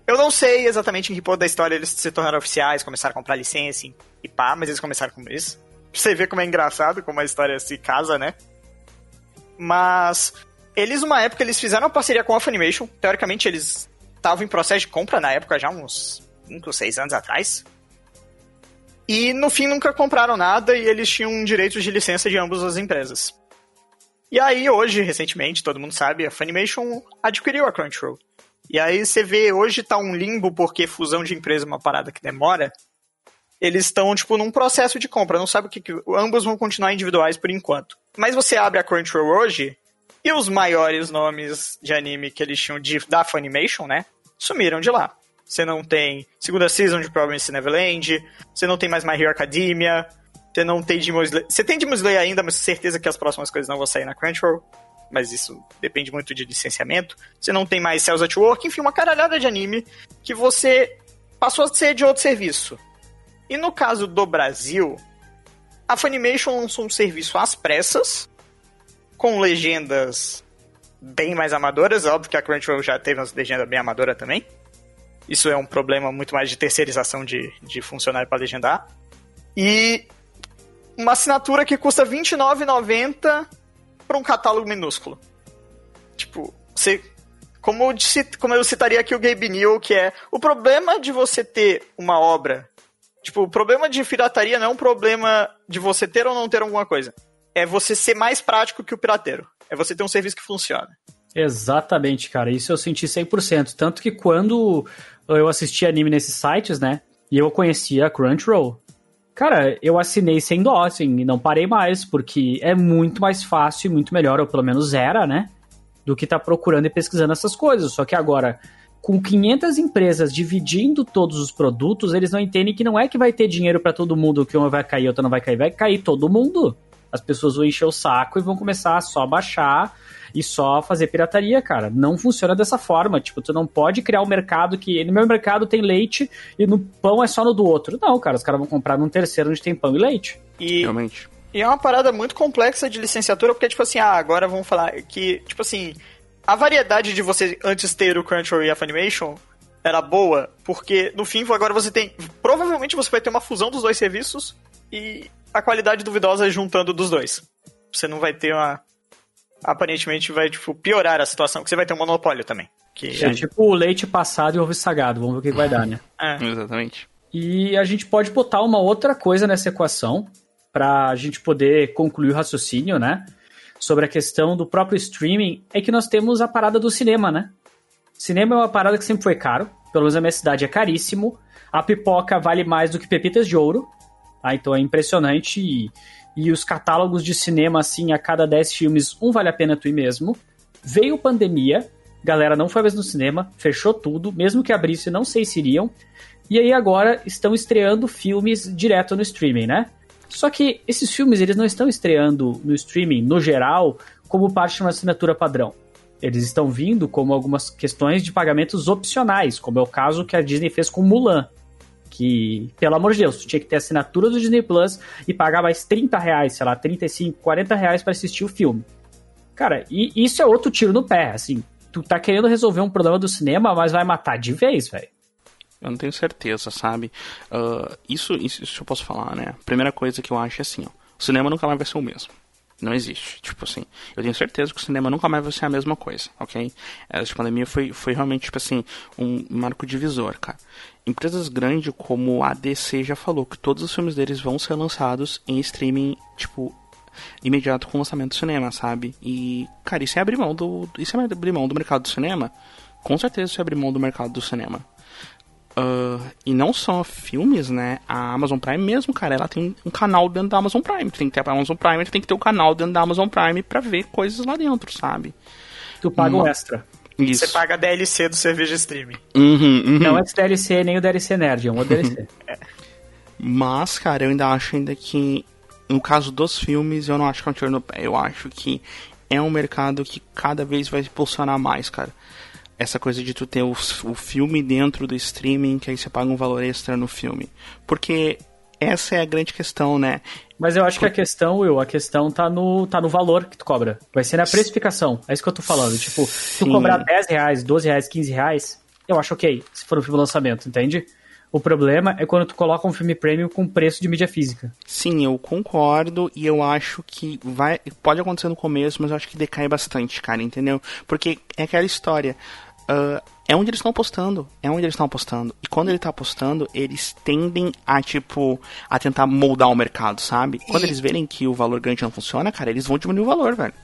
Speaker 3: Eu não sei exatamente em que ponto da história eles se tornaram oficiais, começaram a comprar licença e pá, mas eles começaram com isso. Pra você ver como é engraçado, como a história se casa, né? Mas eles, numa época, eles fizeram uma parceria com a Funimation. Teoricamente, eles estavam em processo de compra na época, já uns 5 ou 6 anos atrás. E no fim nunca compraram nada e eles tinham direitos de licença de ambas as empresas. E aí hoje, recentemente, todo mundo sabe, a Funimation adquiriu a Crunchyroll. E aí você vê, hoje tá um limbo porque fusão de empresa é uma parada que demora. Eles estão, tipo, num processo de compra, não sabe o que, que. Ambos vão continuar individuais por enquanto. Mas você abre a Crunchyroll hoje, e os maiores nomes de anime que eles tinham de, da Funimation, né? Sumiram de lá. Você não tem segunda season de Promise Neverland, você não tem mais My Hero Academia, você não tem Demon Slayer. Você tem Demon Slayer ainda, mas certeza que as próximas coisas não vão sair na Crunchyroll. Mas isso depende muito de licenciamento. Você não tem mais Cells at Work, enfim, uma caralhada de anime que você passou a ser de outro serviço. E no caso do Brasil, a Funimation lançou um serviço às pressas, com legendas bem mais amadoras. Óbvio que a Crunchyroll já teve umas legendas bem amadoras também. Isso é um problema muito mais de terceirização de, de funcionário para legendar. E uma assinatura que custa R$29,90 para um catálogo minúsculo. Tipo, você. Como, como eu citaria aqui o Gabe New, que é o problema de você ter uma obra. Tipo, o problema de pirataria não é um problema de você ter ou não ter alguma coisa. É você ser mais prático que o pirateiro. É você ter um serviço que funciona.
Speaker 1: Exatamente, cara. Isso eu senti 100%. Tanto que quando eu assisti anime nesses sites, né? E eu conhecia a Crunchyroll. Cara, eu assinei sem dó, assim, e não parei mais, porque é muito mais fácil e muito melhor, ou pelo menos era, né? Do que tá procurando e pesquisando essas coisas. Só que agora, com 500 empresas dividindo todos os produtos, eles não entendem que não é que vai ter dinheiro para todo mundo, que uma vai cair, outra não vai cair, vai cair todo mundo. As pessoas vão encher o saco e vão começar a só baixar e só fazer pirataria, cara. Não funciona dessa forma. Tipo, tu não pode criar um mercado que no meu mercado tem leite e no pão é só no do outro. Não, cara, os caras vão comprar num terceiro onde tem pão e leite.
Speaker 3: E, Realmente. E é uma parada muito complexa de licenciatura, porque, tipo assim, ah, agora vamos falar que, tipo assim, a variedade de você antes ter o Crunchyroll e a Funimation era boa, porque no fim agora você tem. Provavelmente você vai ter uma fusão dos dois serviços e a qualidade duvidosa juntando dos dois. Você não vai ter uma. Aparentemente vai, tipo, piorar a situação, que você vai ter um monopólio também. Que
Speaker 1: é, tipo o leite passado e ovo sagado. Vamos ver o que vai dar, né?
Speaker 2: É. Exatamente.
Speaker 1: E a gente pode botar uma outra coisa nessa equação para a gente poder concluir o raciocínio, né? Sobre a questão do próprio streaming, é que nós temos a parada do cinema, né? Cinema é uma parada que sempre foi caro, pelo menos na minha cidade é caríssimo. A pipoca vale mais do que pepitas de ouro. Ah, então é impressionante. E, e os catálogos de cinema, assim, a cada 10 filmes, um vale a pena tu ir mesmo. Veio pandemia, galera não foi mais no cinema, fechou tudo, mesmo que abrisse, não sei se iriam. E aí agora estão estreando filmes direto no streaming, né? Só que esses filmes, eles não estão estreando no streaming, no geral, como parte de uma assinatura padrão. Eles estão vindo como algumas questões de pagamentos opcionais, como é o caso que a Disney fez com Mulan que, pelo amor de Deus, tinha que ter assinatura do Disney Plus e pagar mais 30 reais, sei lá, 35, 40 reais pra assistir o filme. Cara, e isso é outro tiro no pé, assim. Tu tá querendo resolver um problema do cinema, mas vai matar de vez, velho.
Speaker 2: Eu não tenho certeza, sabe? Uh, isso, isso, isso eu posso falar, né? Primeira coisa que eu acho é assim, ó. O cinema nunca mais vai ser o mesmo. Não existe. Tipo assim, eu tenho certeza que o cinema nunca mais vai ser a mesma coisa, ok? Essa pandemia foi, foi realmente, tipo assim, um marco divisor, cara. Empresas grandes como a DC já falou que todos os filmes deles vão ser lançados em streaming, tipo, imediato com o lançamento do cinema, sabe? E, cara, isso é abrir mão do. Isso é abrir mão do mercado do cinema? Com certeza isso é abrir mão do mercado do cinema. Uh, e não só filmes, né? A Amazon Prime mesmo, cara, ela tem um canal dentro da Amazon Prime. tem que ter a Amazon Prime, tem que ter o canal dentro da Amazon Prime pra ver coisas lá dentro, sabe?
Speaker 1: Tu paga um extra.
Speaker 3: Isso. Você paga a DLC do serviço de streaming.
Speaker 2: Uhum, uhum.
Speaker 1: Não é DLC nem o DLC Nerd, é um DLC. é.
Speaker 2: Mas, cara, eu ainda acho ainda que no caso dos filmes, eu não acho que é um tiro no pé. Eu acho que é um mercado que cada vez vai impulsionar mais, cara essa coisa de tu ter o, o filme dentro do streaming, que aí você paga um valor extra no filme. Porque essa é a grande questão, né?
Speaker 1: Mas eu acho que a questão, Will, a questão tá no, tá no valor que tu cobra. Vai ser na precificação. É isso que eu tô falando. Tipo, se tu cobrar 10 reais, 12 reais, 15 reais, eu acho ok, se for um filme lançamento, entende? O problema é quando tu coloca um filme premium com preço de mídia física.
Speaker 2: Sim, eu concordo e eu acho que vai pode acontecer no começo, mas eu acho que decai bastante, cara, entendeu? Porque é aquela história uh, é onde eles estão apostando. É onde eles estão apostando. E quando ele tá apostando, eles tendem a, tipo, a tentar moldar o mercado, sabe? Quando eles verem que o valor grande não funciona, cara, eles vão diminuir o valor, velho.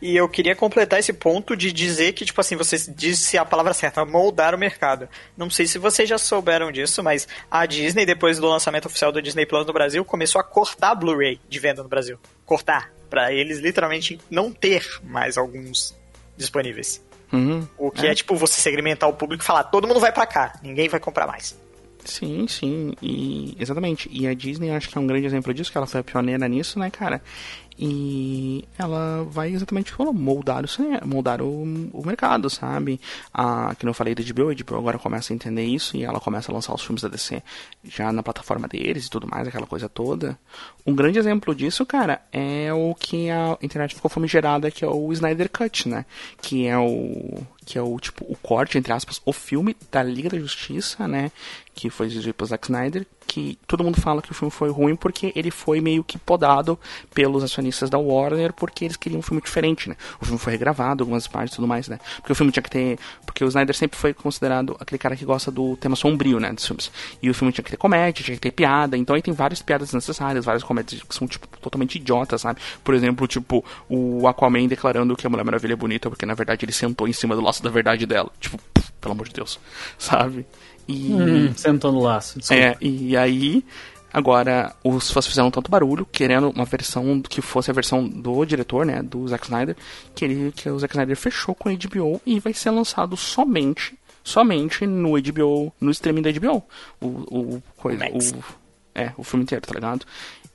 Speaker 3: E eu queria completar esse ponto de dizer que, tipo assim, você disse a palavra certa, moldar o mercado. Não sei se vocês já souberam disso, mas a Disney, depois do lançamento oficial do Disney Plus no Brasil, começou a cortar Blu-ray de venda no Brasil. Cortar. para eles literalmente não ter mais alguns disponíveis.
Speaker 2: Uhum,
Speaker 3: o que é. é. tipo você segmentar o público e falar, todo mundo vai para cá, ninguém vai comprar mais.
Speaker 2: Sim, sim, e exatamente. E a Disney acho que é um grande exemplo disso, que ela foi a pioneira nisso, né, cara? E ela vai exatamente como moldar, o, moldar o, o mercado, sabe? A, que não falei da HBO, a HBO agora começa a entender isso e ela começa a lançar os filmes da DC já na plataforma deles e tudo mais, aquela coisa toda. Um grande exemplo disso, cara, é o que a internet ficou famigerada, que é o Snyder Cut, né? Que é o que é o tipo o corte entre aspas o filme da Liga da Justiça, né, que foi dirigido pelo Zack Snyder, que todo mundo fala que o filme foi ruim porque ele foi meio que podado pelos acionistas da Warner porque eles queriam um filme diferente, né? O filme foi regravado, algumas partes e tudo mais, né? Porque o filme tinha que ter, porque o Snyder sempre foi considerado aquele cara que gosta do tema sombrio, né, dos filmes. E o filme tinha que ter comédia, tinha que ter piada, então aí tem várias piadas necessárias, várias comédias que são tipo totalmente idiotas, sabe? Por exemplo, tipo o Aquaman declarando que a Mulher Maravilha é bonita porque na verdade ele sentou em cima do laço da verdade dela. Tipo, pelo amor de Deus, sabe?
Speaker 1: E. Hum, sentou no laço.
Speaker 2: Desculpa. É, e aí. Agora, os fãs fizeram tanto barulho, querendo uma versão que fosse a versão do diretor, né, do Zack Snyder, que, ele, que o Zack Snyder fechou com a HBO e vai ser lançado somente, somente no HBO, no streaming da HBO. O, o, coisa, o, é, o filme inteiro, tá ligado?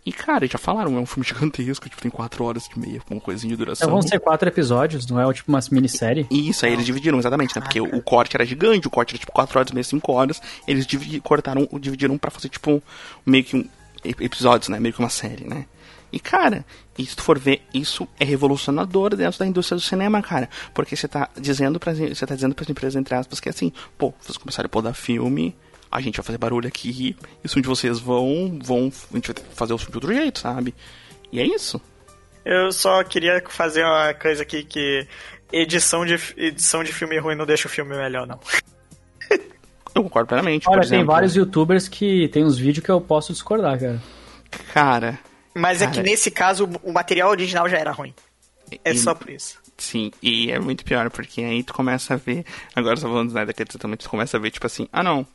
Speaker 2: E, cara, já falaram, é um filme gigantesco, tipo, tem quatro horas e meia, com coisinha de duração.
Speaker 1: Então vão ser quatro episódios, não é tipo uma minissérie?
Speaker 2: Isso, aí eles dividiram, exatamente, né? Porque o, corte era gigante, o corte era tipo quatro horas e meia, cinco horas. Eles dividi, cortaram, dividiram para fazer, tipo, meio que um, episódios, né? Meio que uma série, né? E, cara, e se tu for ver, isso é revolucionador dentro da indústria do cinema, cara. Porque você tá dizendo para você tá dizendo pras empresas, entre aspas, que assim, pô, vocês começaram a podar filme, a gente vai fazer barulho aqui, isso onde vocês vão, vão, a gente vai fazer o filme de outro jeito, sabe? E é isso.
Speaker 3: Eu só queria fazer uma coisa aqui que edição de, edição de filme ruim não deixa o filme melhor, não.
Speaker 2: Eu concordo plenamente.
Speaker 1: Olha, tem vários youtubers que tem uns vídeos que eu posso discordar, cara.
Speaker 2: Cara.
Speaker 3: Mas
Speaker 2: cara,
Speaker 3: é que nesse caso o material original já era ruim. É e, só por isso.
Speaker 2: Sim, e é muito pior, porque aí tu começa a ver. Agora você tá falando do Snyder Cut, também tu começa a ver, tipo assim, ah não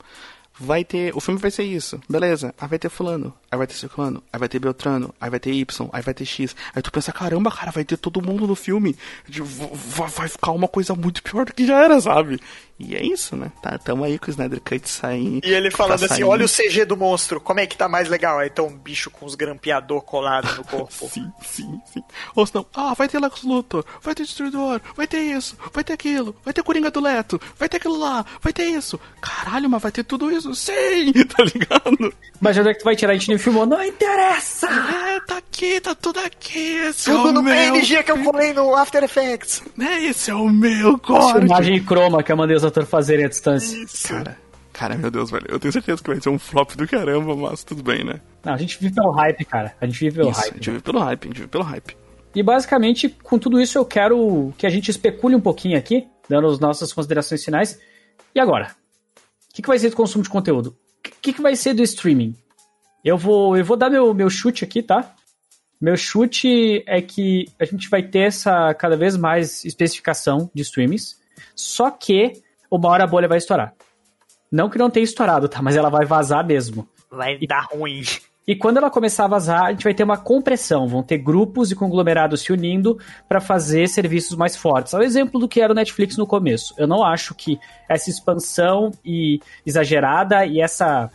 Speaker 2: vai ter. O filme vai ser isso, beleza. Aí vai ter fulano, aí vai ter ciclano, aí vai ter Beltrano, aí vai ter Y, aí vai ter X. Aí tu pensa, caramba, cara, vai ter todo mundo no filme. Vai ficar uma coisa muito pior do que já era, sabe? E é isso, né? Tá, tamo aí com o Snyder Cut saindo.
Speaker 3: E ele falando tá assim: saindo. olha o CG do monstro, como é que tá mais legal? Aí tá um bicho com os grampeador colado no corpo.
Speaker 2: sim, sim, sim. Ou senão, ah, vai ter Lex Luthor, vai ter Destruidor, vai ter isso, vai ter aquilo, vai ter Coringa do Leto, vai ter aquilo lá, vai ter isso. Caralho, mas vai ter tudo isso? Sim, tá ligado?
Speaker 1: Mas onde é que tu vai tirar? A gente filmou, não interessa!
Speaker 2: É, tá aqui, tá tudo aqui. Esse
Speaker 3: tudo
Speaker 2: é
Speaker 3: no meu... PNG que eu falei no After Effects.
Speaker 2: É, esse é o meu corte.
Speaker 1: Imagem croma que eu mandei os atores fazerem à distância.
Speaker 2: Isso. Cara, cara, meu Deus, velho. Eu tenho certeza que vai ser um flop do caramba, mas tudo bem, né?
Speaker 1: Não, a gente vive pelo hype, cara. A gente vive pelo
Speaker 2: isso,
Speaker 1: hype.
Speaker 2: A gente vive pelo hype, a gente vive pelo hype.
Speaker 1: E basicamente, com tudo isso, eu quero que a gente especule um pouquinho aqui, dando as nossas considerações finais. E agora? O que, que vai ser do consumo de conteúdo? O que, que vai ser do streaming? Eu vou, eu vou dar meu, meu chute aqui, tá? Meu chute é que a gente vai ter essa cada vez mais especificação de streamings, só que uma hora a bolha vai estourar. Não que não tenha estourado, tá? Mas ela vai vazar mesmo.
Speaker 3: Vai e, dar ruim.
Speaker 1: E quando ela começar a vazar, a gente vai ter uma compressão. Vão ter grupos e conglomerados se unindo para fazer serviços mais fortes. É o exemplo do que era o Netflix no começo. Eu não acho que essa expansão e exagerada e essa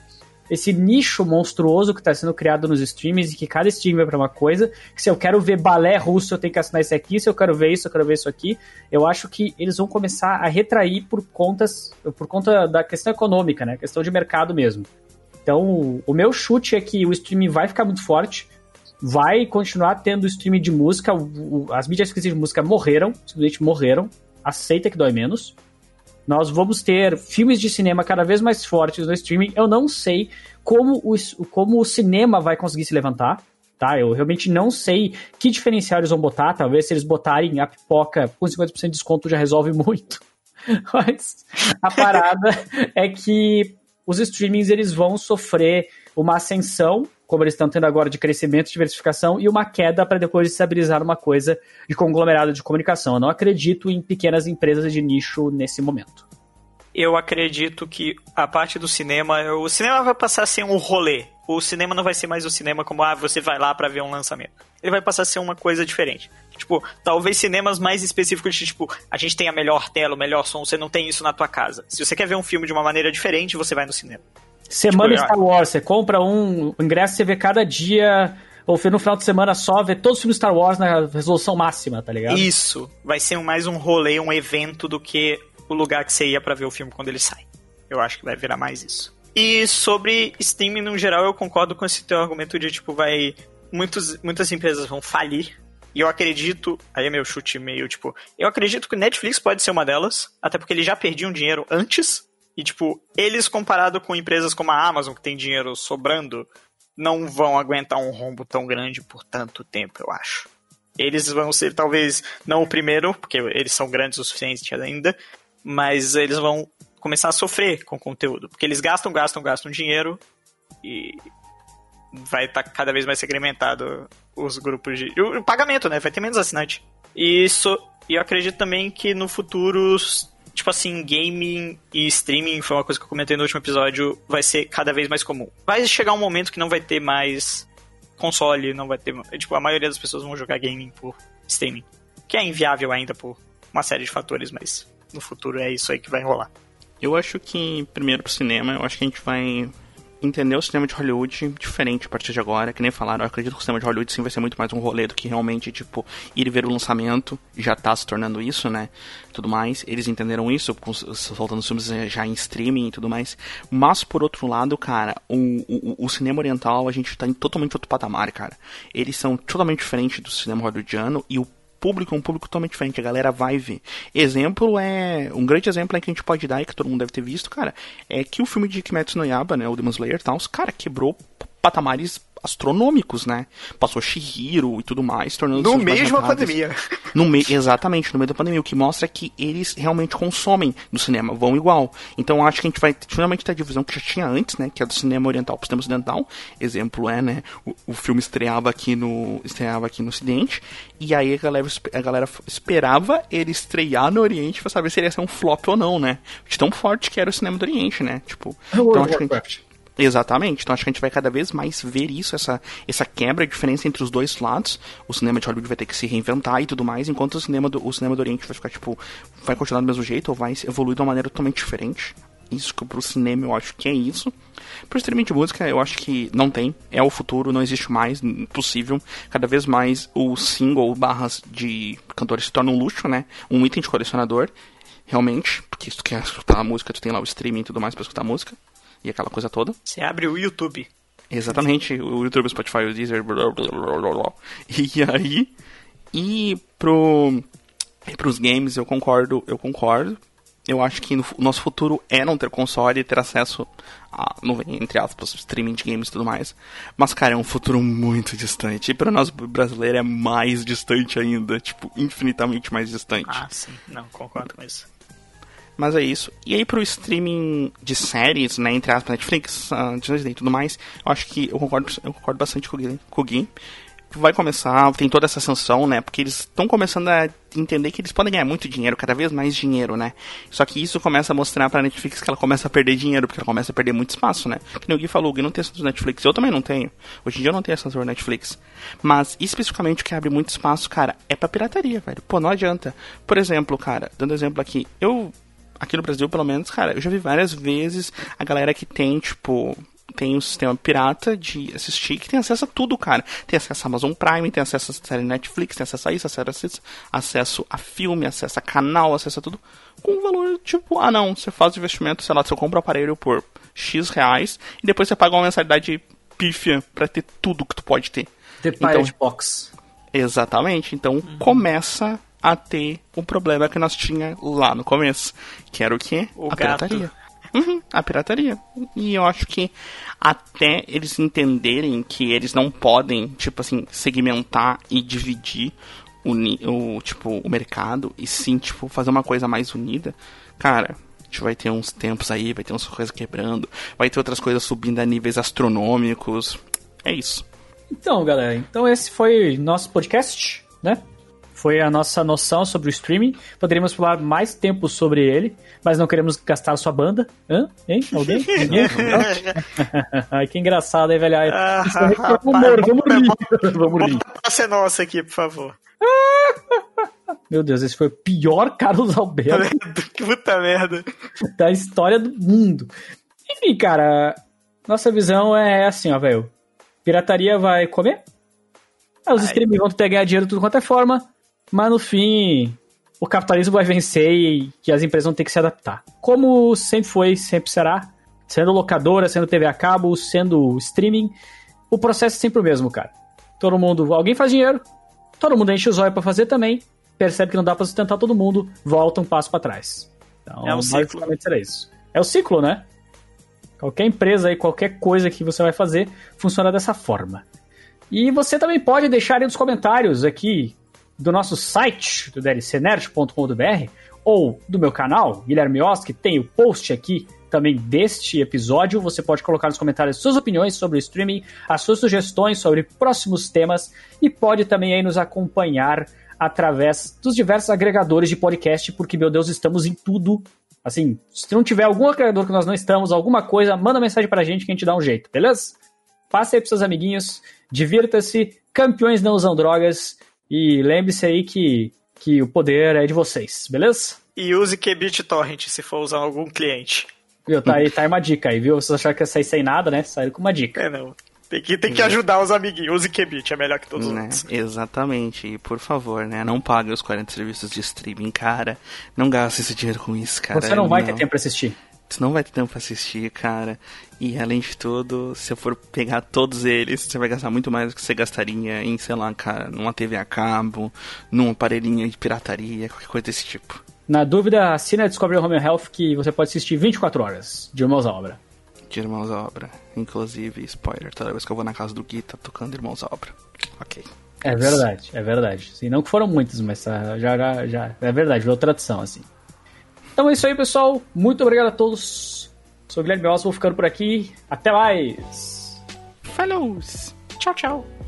Speaker 1: esse nicho monstruoso que está sendo criado nos streams e que cada stream vai para uma coisa. Que se eu quero ver balé russo, eu tenho que assinar esse aqui. Se eu quero ver isso, eu quero ver isso aqui. Eu acho que eles vão começar a retrair por contas, por conta da questão econômica, né? Questão de mercado mesmo. Então, o meu chute é que o streaming vai ficar muito forte. Vai continuar tendo streaming de música. as mídias de música morreram, simplesmente morreram. Aceita que dói menos. Nós vamos ter filmes de cinema cada vez mais fortes no streaming. Eu não sei como o, como o cinema vai conseguir se levantar. Tá, eu realmente não sei que diferencial eles vão botar. Talvez se eles botarem a pipoca com 50% de desconto já resolve muito. Mas a parada é que os streamings eles vão sofrer uma ascensão, como eles estão tendo agora, de crescimento, diversificação, e uma queda para depois estabilizar uma coisa de conglomerado de comunicação. Eu não acredito em pequenas empresas de nicho nesse momento.
Speaker 3: Eu acredito que a parte do cinema, o cinema vai passar a ser um rolê. O cinema não vai ser mais o cinema como, ah, você vai lá para ver um lançamento. Ele vai passar a ser uma coisa diferente. Tipo, talvez cinemas mais específicos de, tipo, a gente tem a melhor tela, o melhor som, você não tem isso na tua casa. Se você quer ver um filme de uma maneira diferente, você vai no cinema.
Speaker 1: Semana tipo, Star Wars, você compra um ingresso, você vê cada dia, ou no final de semana só, vê todos os filmes Star Wars na resolução máxima, tá ligado?
Speaker 3: Isso. Vai ser mais um rolê, um evento do que o lugar que você ia para ver o filme quando ele sai. Eu acho que vai virar mais isso. E sobre streaming no geral, eu concordo com esse teu argumento de, tipo, vai. Muitos, muitas empresas vão falir e eu acredito, aí é meu chute meio tipo, eu acredito que o Netflix pode ser uma delas, até porque eles já perdiam dinheiro antes. E tipo, eles comparado com empresas como a Amazon, que tem dinheiro sobrando, não vão aguentar um rombo tão grande por tanto tempo, eu acho. Eles vão ser talvez não o primeiro, porque eles são grandes o suficiente ainda, mas eles vão começar a sofrer com o conteúdo, porque eles gastam, gastam, gastam dinheiro e vai estar tá cada vez mais segmentado os grupos de. O, pagamento, né? Vai ter menos assinante. E isso. E eu acredito também que no futuro, tipo assim, gaming e streaming, foi uma coisa que eu comentei no último episódio, vai ser cada vez mais comum. Vai chegar um momento que não vai ter mais console, não vai ter. Tipo, a maioria das pessoas vão jogar gaming por streaming. Que é inviável ainda por uma série de fatores, mas no futuro é isso aí que vai rolar.
Speaker 2: Eu acho que, primeiro pro cinema, eu acho que a gente vai entender o cinema de Hollywood diferente a partir de agora, que nem falaram, eu acredito que o cinema de Hollywood sim vai ser muito mais um rolê do que realmente, tipo, ir ver o lançamento, já tá se tornando isso, né, tudo mais, eles entenderam isso, soltando filmes já em streaming e tudo mais, mas por outro lado, cara, o, o, o cinema oriental, a gente tá em totalmente outro patamar, cara, eles são totalmente diferentes do cinema hollywoodiano, e o público um público totalmente diferente, a galera vai ver. Exemplo é. Um grande exemplo é que a gente pode dar, e que todo mundo deve ter visto, cara, é que o filme de Kimetsu no Yaba, né, o Demon Slayer e tal, cara, quebrou patamares astronômicos, né? Passou Shihiro e tudo mais, tornando
Speaker 3: No meio da pandemia.
Speaker 2: No me... Exatamente, no meio da pandemia, o que mostra que eles realmente consomem no cinema, vão igual. Então acho que a gente vai finalmente ter a divisão que já tinha antes, né? Que é do cinema oriental pro cinema ocidental. Exemplo é, né? O, o filme estreava aqui no. estreava aqui no Ocidente. E aí a galera, a galera esperava ele estrear no Oriente pra saber se ele ia ser um flop ou não, né? De tão forte que era o cinema do Oriente, né? Tipo. Então, acho que a gente... Exatamente. Então acho que a gente vai cada vez mais ver isso, essa, essa quebra, a diferença entre os dois lados. O cinema de Hollywood vai ter que se reinventar e tudo mais, enquanto o cinema do, o cinema do Oriente vai ficar, tipo, vai continuar do mesmo jeito ou vai evoluir de uma maneira totalmente diferente. Isso que pro cinema eu acho que é isso. Pro streaming de música eu acho que não tem. É o futuro, não existe mais, possível. Cada vez mais o single barras de cantores se torna um luxo, né? Um item de colecionador. Realmente, porque se tu quer escutar a música, tu tem lá o streaming e tudo mais pra escutar a música e aquela coisa toda.
Speaker 3: Você abre o YouTube.
Speaker 2: Exatamente, o YouTube, o Spotify, o Deezer, blá, blá, blá, blá. E aí, e pro e pros games eu concordo, eu concordo. Eu acho que no, o nosso futuro é não ter console e ter acesso a, entre aspas, streaming de games e tudo mais. Mas, cara, é um futuro muito distante. E para nós brasileiros é mais distante ainda. Tipo, infinitamente mais distante.
Speaker 3: Ah, sim. Não, concordo com isso.
Speaker 2: Mas é isso. E aí pro streaming de séries, né, entre aspas, Netflix, uh, Disney e tudo mais, eu acho que eu concordo, eu concordo bastante com o Gui. Vai começar, tem toda essa ascensão, né? Porque eles estão começando a entender que eles podem ganhar muito dinheiro, cada vez mais dinheiro, né? Só que isso começa a mostrar pra Netflix que ela começa a perder dinheiro, porque ela começa a perder muito espaço, né? Que o Gui falou, o Gui não tem assinatura Netflix, eu também não tenho. Hoje em dia eu não tenho assinatura Netflix. Mas, especificamente, o que abre muito espaço, cara, é pra pirataria, velho. Pô, não adianta. Por exemplo, cara, dando exemplo aqui, eu aqui no Brasil, pelo menos, cara, eu já vi várias vezes a galera que tem, tipo, tem um sistema pirata de assistir que tem acesso a tudo, cara. Tem acesso a Amazon Prime, tem acesso a série Netflix, tem acesso a isso, acesso a, acesso a filme, acesso a canal, acesso a tudo. Com um valor tipo, ah não, você faz o investimento, sei lá, você compra o aparelho por X reais e depois você paga uma mensalidade pífia pra ter tudo que tu pode ter.
Speaker 1: The então, Box.
Speaker 2: Exatamente. Então uhum. começa a ter o problema que nós tinha lá no começo, que era o quê?
Speaker 3: O
Speaker 2: a
Speaker 3: gato.
Speaker 2: pirataria. Uhum, a pirataria. E eu acho que até eles entenderem que eles não podem, tipo assim, segmentar e dividir unir o, tipo, o mercado e sim, tipo, fazer uma coisa mais unida, cara, a gente vai ter uns tempos aí, vai ter umas coisas quebrando, vai ter outras coisas subindo a níveis astronômicos. É isso.
Speaker 1: Então, galera, então esse foi nosso podcast, né? Foi a nossa noção sobre o streaming. Poderíamos falar mais tempo sobre ele, mas não queremos gastar a sua banda. Hã? Hein? Alguém? Ninguém? Ai, que engraçado, hein, velho?
Speaker 3: Ah,
Speaker 1: é
Speaker 3: rapaz,
Speaker 1: humor, vamos rir.
Speaker 3: bota-
Speaker 1: Vamos rir.
Speaker 3: Pra ser nossa aqui, por favor.
Speaker 1: Meu Deus, esse foi o pior Carlos Alberto
Speaker 3: Puta merda.
Speaker 1: da história do mundo. Enfim, cara, nossa visão é assim, ó, velho. Pirataria vai comer. Aí os streamers vão ter ganhar dinheiro de tudo quanto é forma. Mas no fim, o capitalismo vai vencer e que as empresas vão ter que se adaptar. Como sempre foi, sempre será. Sendo locadora, sendo TV a cabo, sendo streaming. O processo é sempre o mesmo, cara. Todo mundo. Alguém faz dinheiro, todo mundo enche o zóio pra fazer também. Percebe que não dá pra sustentar todo mundo, volta um passo pra trás. Então,
Speaker 3: É um ciclo.
Speaker 1: basicamente será isso. É o ciclo, né? Qualquer empresa e qualquer coisa que você vai fazer funciona dessa forma. E você também pode deixar aí nos comentários aqui do nosso site, do dlcnerd.com.br, ou do meu canal, Guilherme que tem o post aqui também deste episódio. Você pode colocar nos comentários suas opiniões sobre o streaming, as suas sugestões sobre próximos temas e pode também aí nos acompanhar através dos diversos agregadores de podcast, porque, meu Deus, estamos em tudo. Assim, se não tiver algum agregador que nós não estamos, alguma coisa, manda mensagem pra gente que a gente dá um jeito, beleza? Passe aí pros seus amiguinhos, divirta-se, campeões não usam drogas e lembre-se aí que, que o poder é de vocês, beleza?
Speaker 3: E use Qbit Torrent se for usar algum cliente.
Speaker 1: Viu? Tá aí, tá aí uma dica aí, viu? Vocês acharam que ia sair sem nada, né? Saíram com uma dica.
Speaker 3: É, não. Tem que, tem que ajudar os amiguinhos. Use Qbit, é melhor que todos os
Speaker 2: Né?
Speaker 3: outros.
Speaker 2: Exatamente. E por favor, né? Não pague os 40 serviços de streaming, cara. Não gaste esse dinheiro com isso, cara.
Speaker 1: Você não vai ter tempo pra assistir.
Speaker 2: Você não vai ter tempo pra assistir, cara. E além de tudo, se eu for pegar todos eles, você vai gastar muito mais do que você gastaria em, sei lá, cara, numa TV a cabo, num aparelhinho de pirataria, qualquer coisa desse tipo.
Speaker 1: Na dúvida, assina a Discovery Home Health que você pode assistir 24 horas de Irmãos à Obra.
Speaker 2: De Irmãos à Obra. Inclusive, spoiler, toda vez que eu vou na casa do Gui, tá tocando Irmãos à Obra. Ok.
Speaker 1: É verdade, é verdade. Sim, não que foram muitos, mas tá, já, já, já. É verdade, virou tradição, assim. Então é isso aí, pessoal. Muito obrigado a todos. Sou o Guilherme Osso, vou ficando por aqui. Até mais!
Speaker 2: Falou! Tchau, tchau!